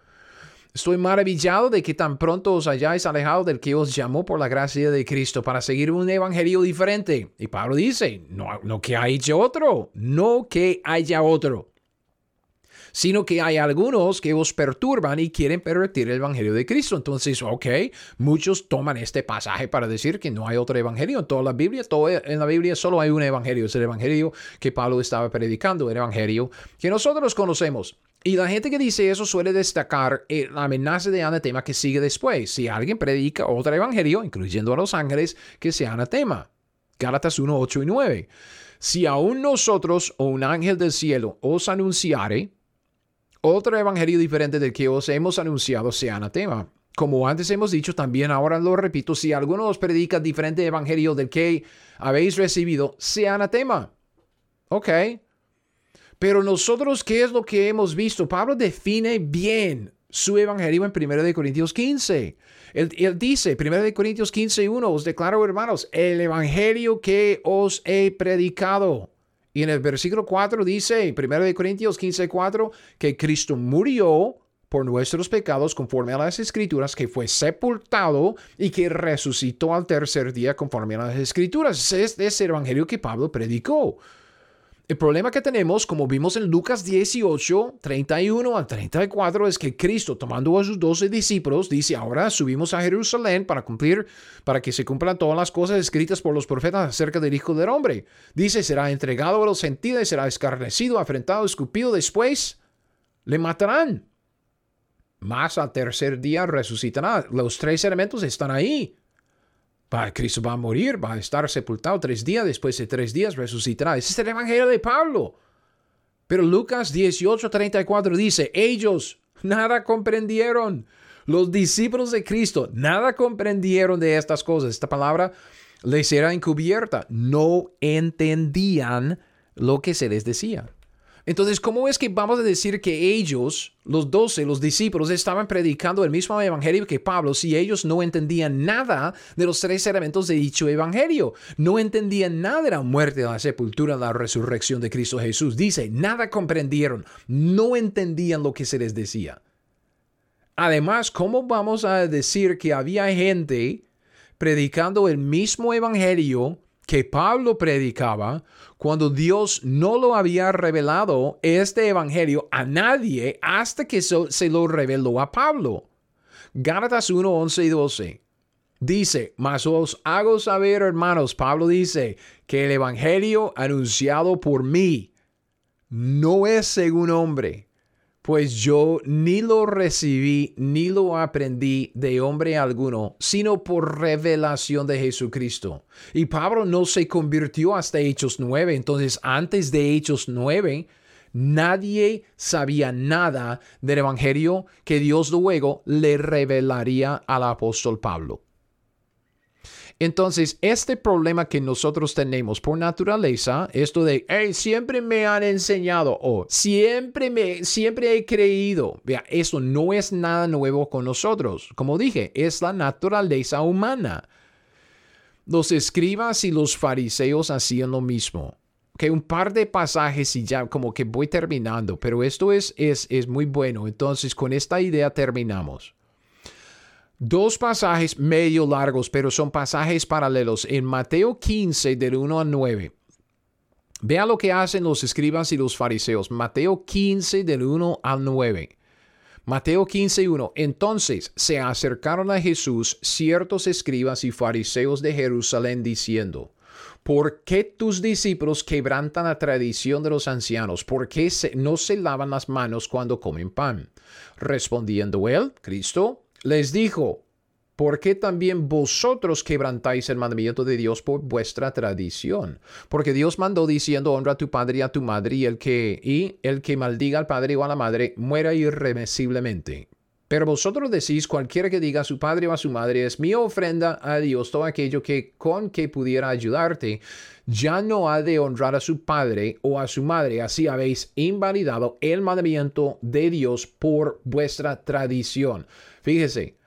Estoy maravillado de que tan pronto os hayáis alejado del que os llamó por la gracia de Cristo para seguir un evangelio diferente. Y Pablo dice, no, no que haya otro, no que haya otro sino que hay algunos que os perturban y quieren pervertir el Evangelio de Cristo. Entonces, ok, muchos toman este pasaje para decir que no hay otro Evangelio en toda la Biblia. Todo, en la Biblia solo hay un Evangelio, es el Evangelio que Pablo estaba predicando, el Evangelio que nosotros conocemos. Y la gente que dice eso suele destacar eh, la amenaza de anatema que sigue después. Si alguien predica otro evangelio, incluyendo a los ángeles, que sea anatema. Gálatas 1, 8 y 9. Si aún nosotros o un ángel del cielo os anunciare otro evangelio diferente del que os hemos anunciado sea anatema. Como antes hemos dicho, también ahora lo repito, si alguno os predica diferente evangelio del que habéis recibido, sea anatema. Ok. Pero nosotros, ¿qué es lo que hemos visto? Pablo define bien su evangelio en 1 Corintios 15. Él, él, dice, 1 Corintios 15, 1, os declaro hermanos, el evangelio que os he predicado y en el versículo 4 dice, 1 Corintios 15, 4, que Cristo murió por nuestros pecados conforme a las escrituras, que fue sepultado y que resucitó al tercer día conforme a las escrituras. Es ese evangelio que Pablo predicó. El problema que tenemos, como vimos en Lucas 18, 31 al 34, es que Cristo, tomando a sus doce discípulos, dice, ahora subimos a Jerusalén para cumplir, para que se cumplan todas las cosas escritas por los profetas acerca del Hijo del Hombre. Dice, será entregado a los sentidos, será escarnecido, afrentado, escupido, después le matarán. Más al tercer día resucitará. Los tres elementos están ahí. Cristo va a morir, va a estar sepultado tres días, después de tres días resucitará. Ese es el Evangelio de Pablo. Pero Lucas 18:34 dice, ellos nada comprendieron. Los discípulos de Cristo nada comprendieron de estas cosas. Esta palabra les era encubierta. No entendían lo que se les decía. Entonces, ¿cómo es que vamos a decir que ellos, los doce, los discípulos, estaban predicando el mismo evangelio que Pablo si ellos no entendían nada de los tres elementos de dicho evangelio? No entendían nada de la muerte, la sepultura, la resurrección de Cristo Jesús. Dice, nada comprendieron, no entendían lo que se les decía. Además, ¿cómo vamos a decir que había gente predicando el mismo evangelio que Pablo predicaba cuando Dios no lo había revelado este evangelio a nadie hasta que se lo reveló a Pablo. Gálatas 1, 11 y 12. Dice, mas os hago saber, hermanos, Pablo dice, que el evangelio anunciado por mí no es según hombre, pues yo ni lo recibí ni lo aprendí de hombre alguno, sino por revelación de Jesucristo. Y Pablo no se convirtió hasta Hechos 9, entonces antes de Hechos 9, nadie sabía nada del Evangelio que Dios luego le revelaría al apóstol Pablo. Entonces, este problema que nosotros tenemos por naturaleza, esto de, hey, siempre me han enseñado o siempre me, siempre he creído, vea, eso no es nada nuevo con nosotros. Como dije, es la naturaleza humana. Los escribas y los fariseos hacían lo mismo. Que un par de pasajes y ya como que voy terminando, pero esto es, es, es muy bueno. Entonces, con esta idea terminamos. Dos pasajes medio largos, pero son pasajes paralelos. En Mateo 15, del 1 al 9. Vea lo que hacen los escribas y los fariseos. Mateo 15, del 1 al 9. Mateo 15, 1. Entonces se acercaron a Jesús ciertos escribas y fariseos de Jerusalén diciendo, ¿Por qué tus discípulos quebrantan la tradición de los ancianos? ¿Por qué no se lavan las manos cuando comen pan? Respondiendo él, Cristo, les dijo, ¿por qué también vosotros quebrantáis el mandamiento de Dios por vuestra tradición? Porque Dios mandó diciendo, honra a tu padre y a tu madre, y el que, y el que maldiga al padre o a la madre, muera irremisiblemente. Pero vosotros decís, cualquiera que diga a su padre o a su madre, es mi ofrenda a Dios, todo aquello que con que pudiera ayudarte, ya no ha de honrar a su padre o a su madre. Así habéis invalidado el mandamiento de Dios por vuestra tradición. Fíjese,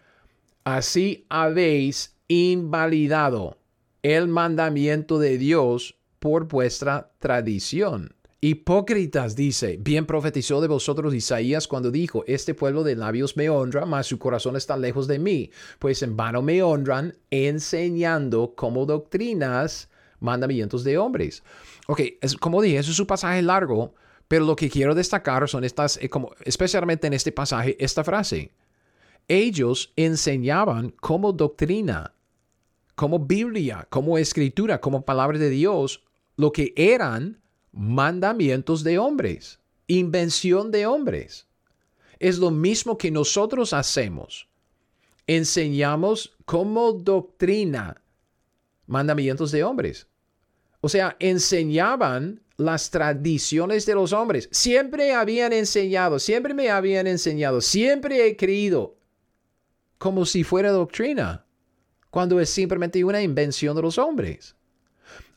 así habéis invalidado el mandamiento de Dios por vuestra tradición. Hipócritas, dice, bien profetizó de vosotros Isaías cuando dijo, este pueblo de labios me honra, mas su corazón está lejos de mí, pues en vano me honran enseñando como doctrinas mandamientos de hombres. Ok, es, como dije, eso es un pasaje largo, pero lo que quiero destacar son estas, eh, como, especialmente en este pasaje, esta frase ellos enseñaban como doctrina, como Biblia, como escritura, como palabra de Dios, lo que eran mandamientos de hombres, invención de hombres. Es lo mismo que nosotros hacemos. Enseñamos como doctrina mandamientos de hombres. O sea, enseñaban las tradiciones de los hombres. Siempre habían enseñado, siempre me habían enseñado, siempre he creído como si fuera doctrina, cuando es simplemente una invención de los hombres.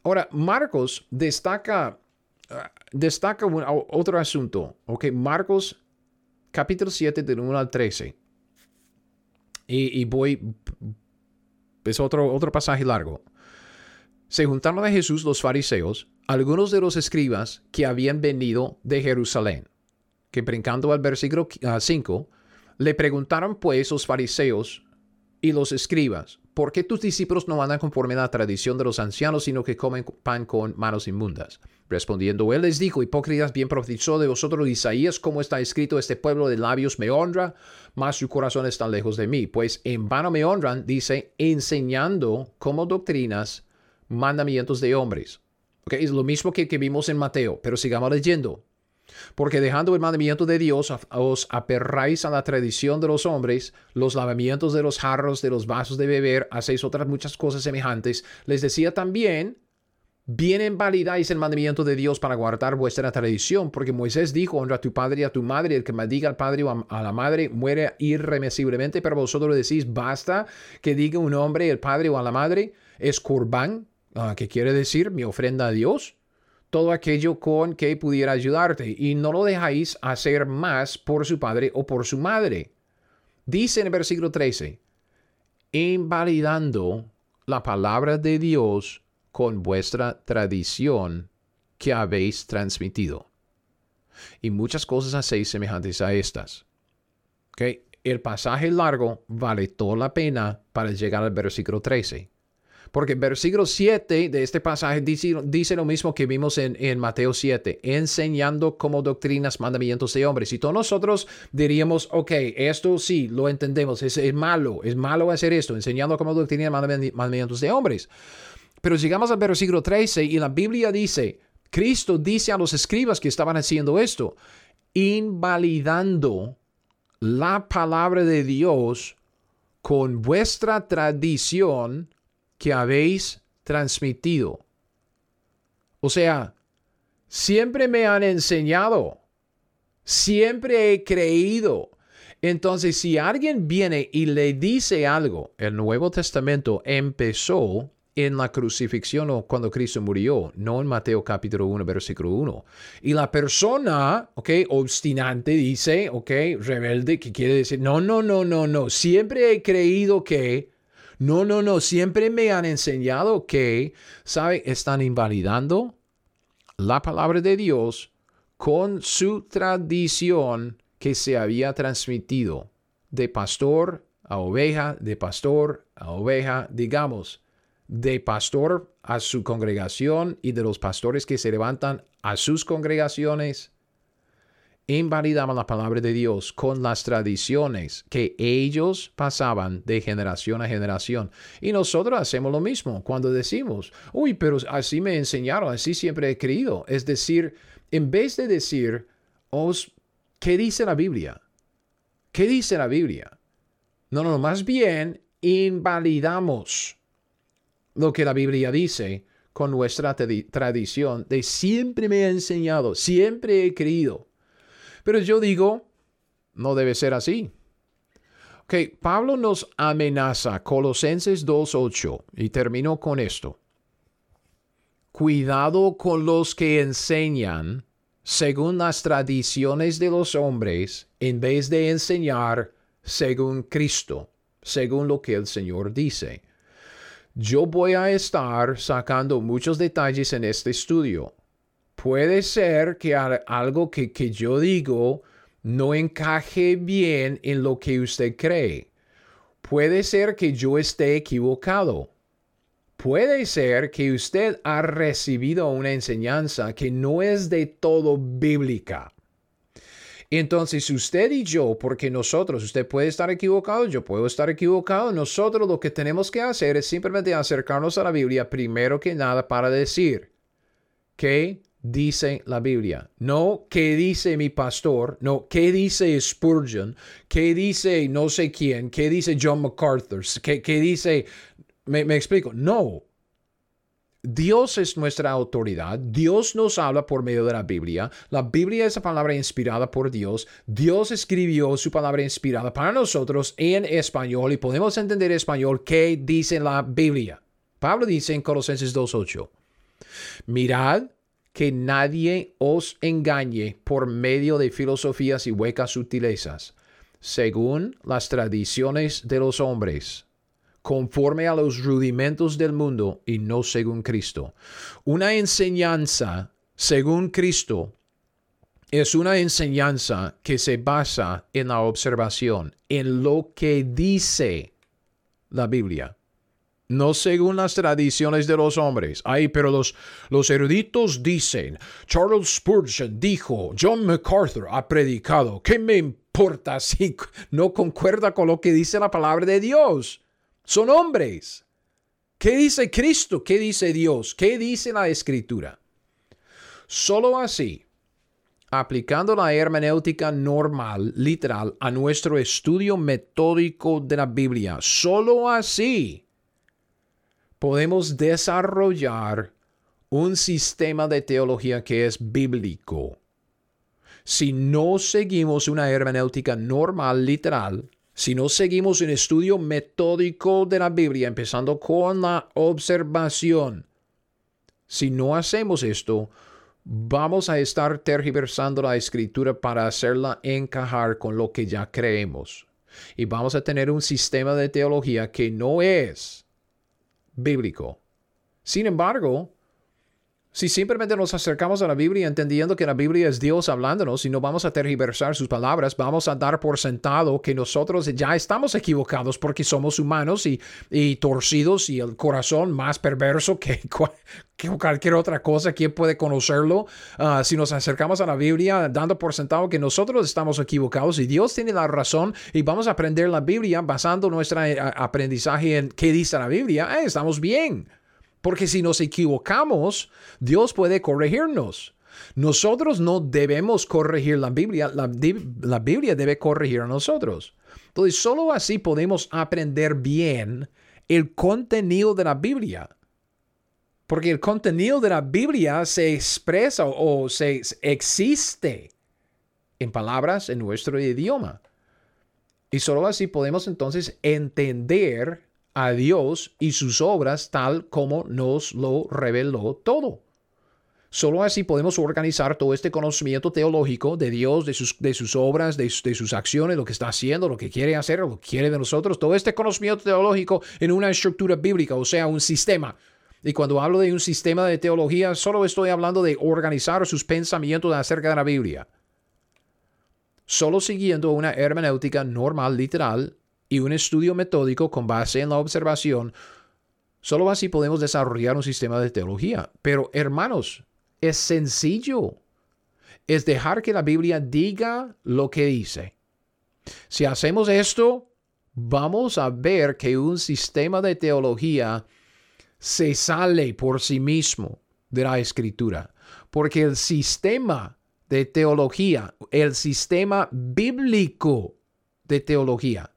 Ahora, Marcos destaca, ah, destaca otro asunto. Ok, Marcos capítulo 7 del 1 al 13. Y, voy, es otro, otro pasaje largo. Se juntaron a Jesús los fariseos, algunos de los escribas que habían venido de Jerusalén, que brincando al versículo 5, le preguntaron pues los fariseos y los escribas, ¿por qué tus discípulos no andan conforme a la tradición de los ancianos, sino que comen pan con manos inmundas? Respondiendo él les dijo, hipócritas, bien profetizó de vosotros Isaías, como está escrito, este pueblo de labios me honra, mas su corazón está lejos de mí. Pues en vano me honran, dice, enseñando como doctrinas mandamientos de hombres. Okay, es lo mismo que, que vimos en Mateo, pero sigamos leyendo. Porque dejando el mandamiento de Dios, os aperráis a la tradición de los hombres, los lavamientos de los jarros, de los vasos de beber, hacéis otras muchas cosas semejantes. Les decía también, bien invalidáis el mandamiento de Dios para guardar vuestra tradición, porque Moisés dijo, honra a tu padre y a tu madre, el que maldiga al padre o a la madre muere irremisiblemente, pero vosotros decís, basta que diga un hombre, el padre o a la madre, es kurban, ah, que quiere decir mi ofrenda a Dios todo aquello con que pudiera ayudarte y no lo dejáis hacer más por su padre o por su madre. Dice en el versículo 13, invalidando la palabra de Dios con vuestra tradición que habéis transmitido. Y muchas cosas hacéis semejantes a estas. ¿Okay? El pasaje largo vale toda la pena para llegar al versículo 13. Porque versículo 7 de este pasaje dice, lo mismo que vimos en, en, Mateo 7, enseñando como doctrinas mandamientos de hombres. Y todos nosotros diríamos, ok, esto sí, lo entendemos, es, es malo, es malo hacer esto, enseñando como doctrinas mandamientos de hombres. Pero llegamos al versículo 13 y la Biblia dice, Cristo dice a los escribas que estaban haciendo esto, invalidando la palabra de Dios con vuestra tradición que habéis transmitido. O sea, siempre me han enseñado, siempre he creído. Entonces, si alguien viene y le dice algo, el Nuevo Testamento empezó en la crucifixión o cuando Cristo murió, no en Mateo capítulo 1, versículo 1. Y la persona, ok, obstinante dice, ok, rebelde, que quiere decir, no, no, no, no, no, siempre he creído que no, no, no. Siempre me han enseñado que, ¿sabe? Están invalidando la palabra de Dios con su tradición que se había transmitido de pastor a oveja, de pastor a oveja, digamos, de pastor a su congregación y de los pastores que se levantan a sus congregaciones, invalidamos la palabra de Dios con las tradiciones que ellos pasaban de generación a generación. Y nosotros hacemos lo mismo cuando decimos, uy, pero así me enseñaron, así siempre he creído. Es decir, en vez de decir, os, ¿qué dice la Biblia? ¿Qué dice la Biblia? No, no, más bien invalidamos lo que la Biblia dice con nuestra tradición de siempre me ha enseñado, siempre he creído. Pero yo digo, no debe ser así. Ok, Pablo nos amenaza, Colosenses 2.8, y termino con esto. Cuidado con los que enseñan según las tradiciones de los hombres, en vez de enseñar según Cristo, según lo que el Señor dice. Yo voy a estar sacando muchos detalles en este estudio. Puede ser que algo que, que yo digo no encaje bien en lo que usted cree. Puede ser que yo esté equivocado. Puede ser que usted ha recibido una enseñanza que no es de todo bíblica. Entonces, usted y yo, porque nosotros, usted puede estar equivocado, yo puedo estar equivocado, nosotros lo que tenemos que hacer es simplemente acercarnos a la Biblia primero que nada para decir qué dice la Biblia. No qué dice mi pastor, no qué dice Spurgeon, qué dice no sé quién, qué dice John MacArthur, qué, qué dice... Me, me explico, no, Dios es nuestra autoridad, Dios nos habla por medio de la Biblia, la Biblia es la palabra inspirada por Dios, Dios escribió su palabra inspirada para nosotros en español y podemos entender español. Qué dice la Biblia. Pablo dice en Colosenses 2.8, mirad que nadie os engañe por medio de filosofías y huecas sutilezas, según las tradiciones de los hombres conforme a los rudimentos del mundo y no según Cristo. Una enseñanza según Cristo es una enseñanza que se basa en la observación, en lo que dice la Biblia. No según las tradiciones de los hombres. Ay, pero los, eruditos dicen, Charles Spurgeon dijo, John MacArthur ha predicado, ¿qué me importa si no concuerda con lo que dice la palabra de Dios? Son hombres. ¿Qué dice Cristo? ¿Qué dice Dios? ¿Qué dice la Escritura? Solo así, aplicando la hermenéutica normal, literal, a nuestro estudio metódico de la Biblia, solo así podemos desarrollar un sistema de teología que es bíblico. Si no seguimos una hermenéutica normal, literal, si no seguimos un estudio metódico de la Biblia, empezando con la observación, si no hacemos esto, vamos a estar tergiversando la escritura para hacerla encajar con lo que ya creemos. Y vamos a tener un sistema de teología que no es bíblico. Sin embargo, si simplemente nos acercamos a la Biblia entendiendo que la Biblia es Dios hablándonos y no vamos a tergiversar sus palabras, vamos a dar por sentado que nosotros ya estamos equivocados porque somos humanos y, torcidos y el corazón más perverso que, cualquier otra cosa. ¿Quién puede conocerlo? Ah, si nos acercamos a la Biblia dando por sentado que nosotros estamos equivocados y Dios tiene la razón y vamos a aprender la Biblia basando nuestro eh, aprendizaje en qué dice la Biblia, eh, estamos bien. Porque si nos equivocamos, Dios puede corregirnos. Nosotros no debemos corregir la Biblia, la, Biblia debe corregir a nosotros. Entonces, solo así podemos aprender bien el contenido de la Biblia. Porque el contenido de la Biblia se expresa o se existe en palabras en nuestro idioma. Y solo así podemos entonces entender a Dios y sus obras tal como nos lo reveló todo. Solo así podemos organizar todo este conocimiento teológico de Dios, de sus, de sus obras, de, de, sus acciones, lo que está haciendo, lo que quiere hacer, lo que quiere de nosotros, todo este conocimiento teológico en una estructura bíblica, o sea, un sistema. Y cuando hablo de un sistema de teología, solo estoy hablando de organizar sus pensamientos acerca de la Biblia. Solo siguiendo una hermenéutica normal, literal, y un estudio metódico con base en la observación, solo así podemos desarrollar un sistema de teología. Pero hermanos, es sencillo. Es dejar que la Biblia diga lo que dice. Si hacemos esto, vamos a ver que un sistema de teología se sale por sí mismo de la escritura. Porque el sistema de teología, el sistema bíblico de teología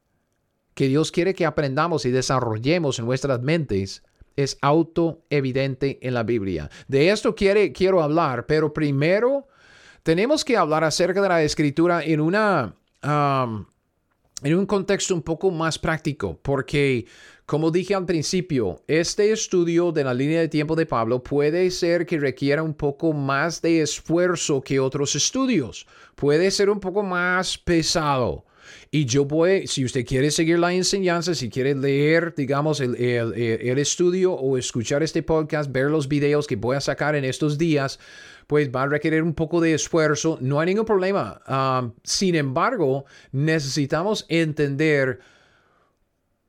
que Dios quiere que aprendamos y desarrollemos en nuestras mentes es autoevidente en la Biblia. De esto quiere, quiero hablar, pero primero tenemos que hablar acerca de la escritura en una... en un contexto un poco más práctico, porque como dije al principio, este estudio de la línea de tiempo de Pablo puede ser que requiera un poco más de esfuerzo que otros estudios, puede ser un poco más pesado. Y yo voy, si usted quiere seguir la enseñanza, si quiere leer, digamos, el, estudio o escuchar este podcast, ver los videos que voy a sacar en estos días, pues va a requerir un poco de esfuerzo. No hay ningún problema. Sin embargo, necesitamos entender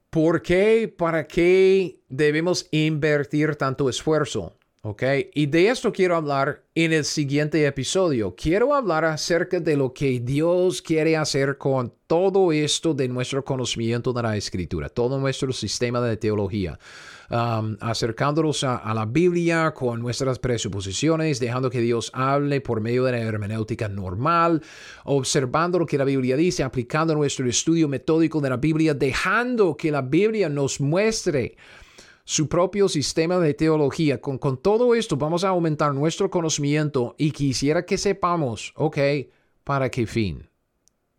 por qué, para qué debemos invertir tanto esfuerzo. ¿Ok? Y de esto quiero hablar en el siguiente episodio. Quiero hablar acerca de lo que Dios quiere hacer con todo esto de nuestro conocimiento de la escritura, todo nuestro sistema de teología, um, acercándonos a, la Biblia con nuestras presuposiciones, dejando que Dios hable por medio de la hermenéutica normal, observando lo que la Biblia dice, aplicando nuestro estudio metódico de la Biblia, dejando que la Biblia nos muestre su propio sistema de teología. Con, con todo esto vamos a aumentar nuestro conocimiento y quisiera que sepamos, ok, ¿para qué fin?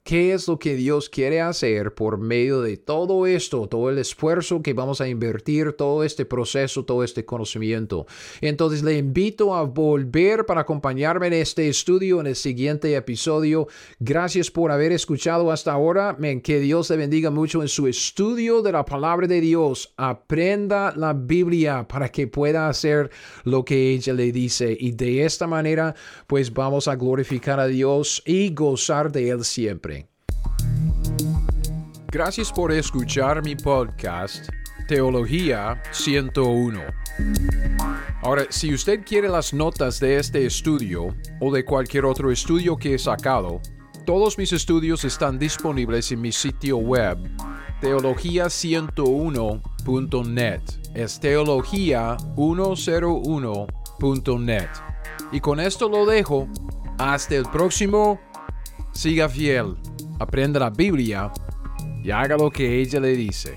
¿Qué es lo que Dios quiere hacer por medio de todo esto, todo el esfuerzo que vamos a invertir, todo este proceso, todo este conocimiento? Entonces le invito a volver para acompañarme en este estudio en el siguiente episodio. Gracias por haber escuchado hasta ahora. Que Dios le bendiga mucho en su estudio de la palabra de Dios. Aprenda la Biblia para que pueda hacer lo que ella le dice. Y de esta manera, pues vamos a glorificar a Dios y gozar de Él siempre. Gracias por escuchar mi podcast Teología 101. Ahora, si usted quiere las notas de este estudio o de cualquier otro estudio que he sacado, todos mis estudios están disponibles en mi sitio web teología101.net. Es teología101.net. Y con esto lo dejo. Hasta el próximo. Siga fiel. Aprenda la Biblia Y haga lo que ella le dice.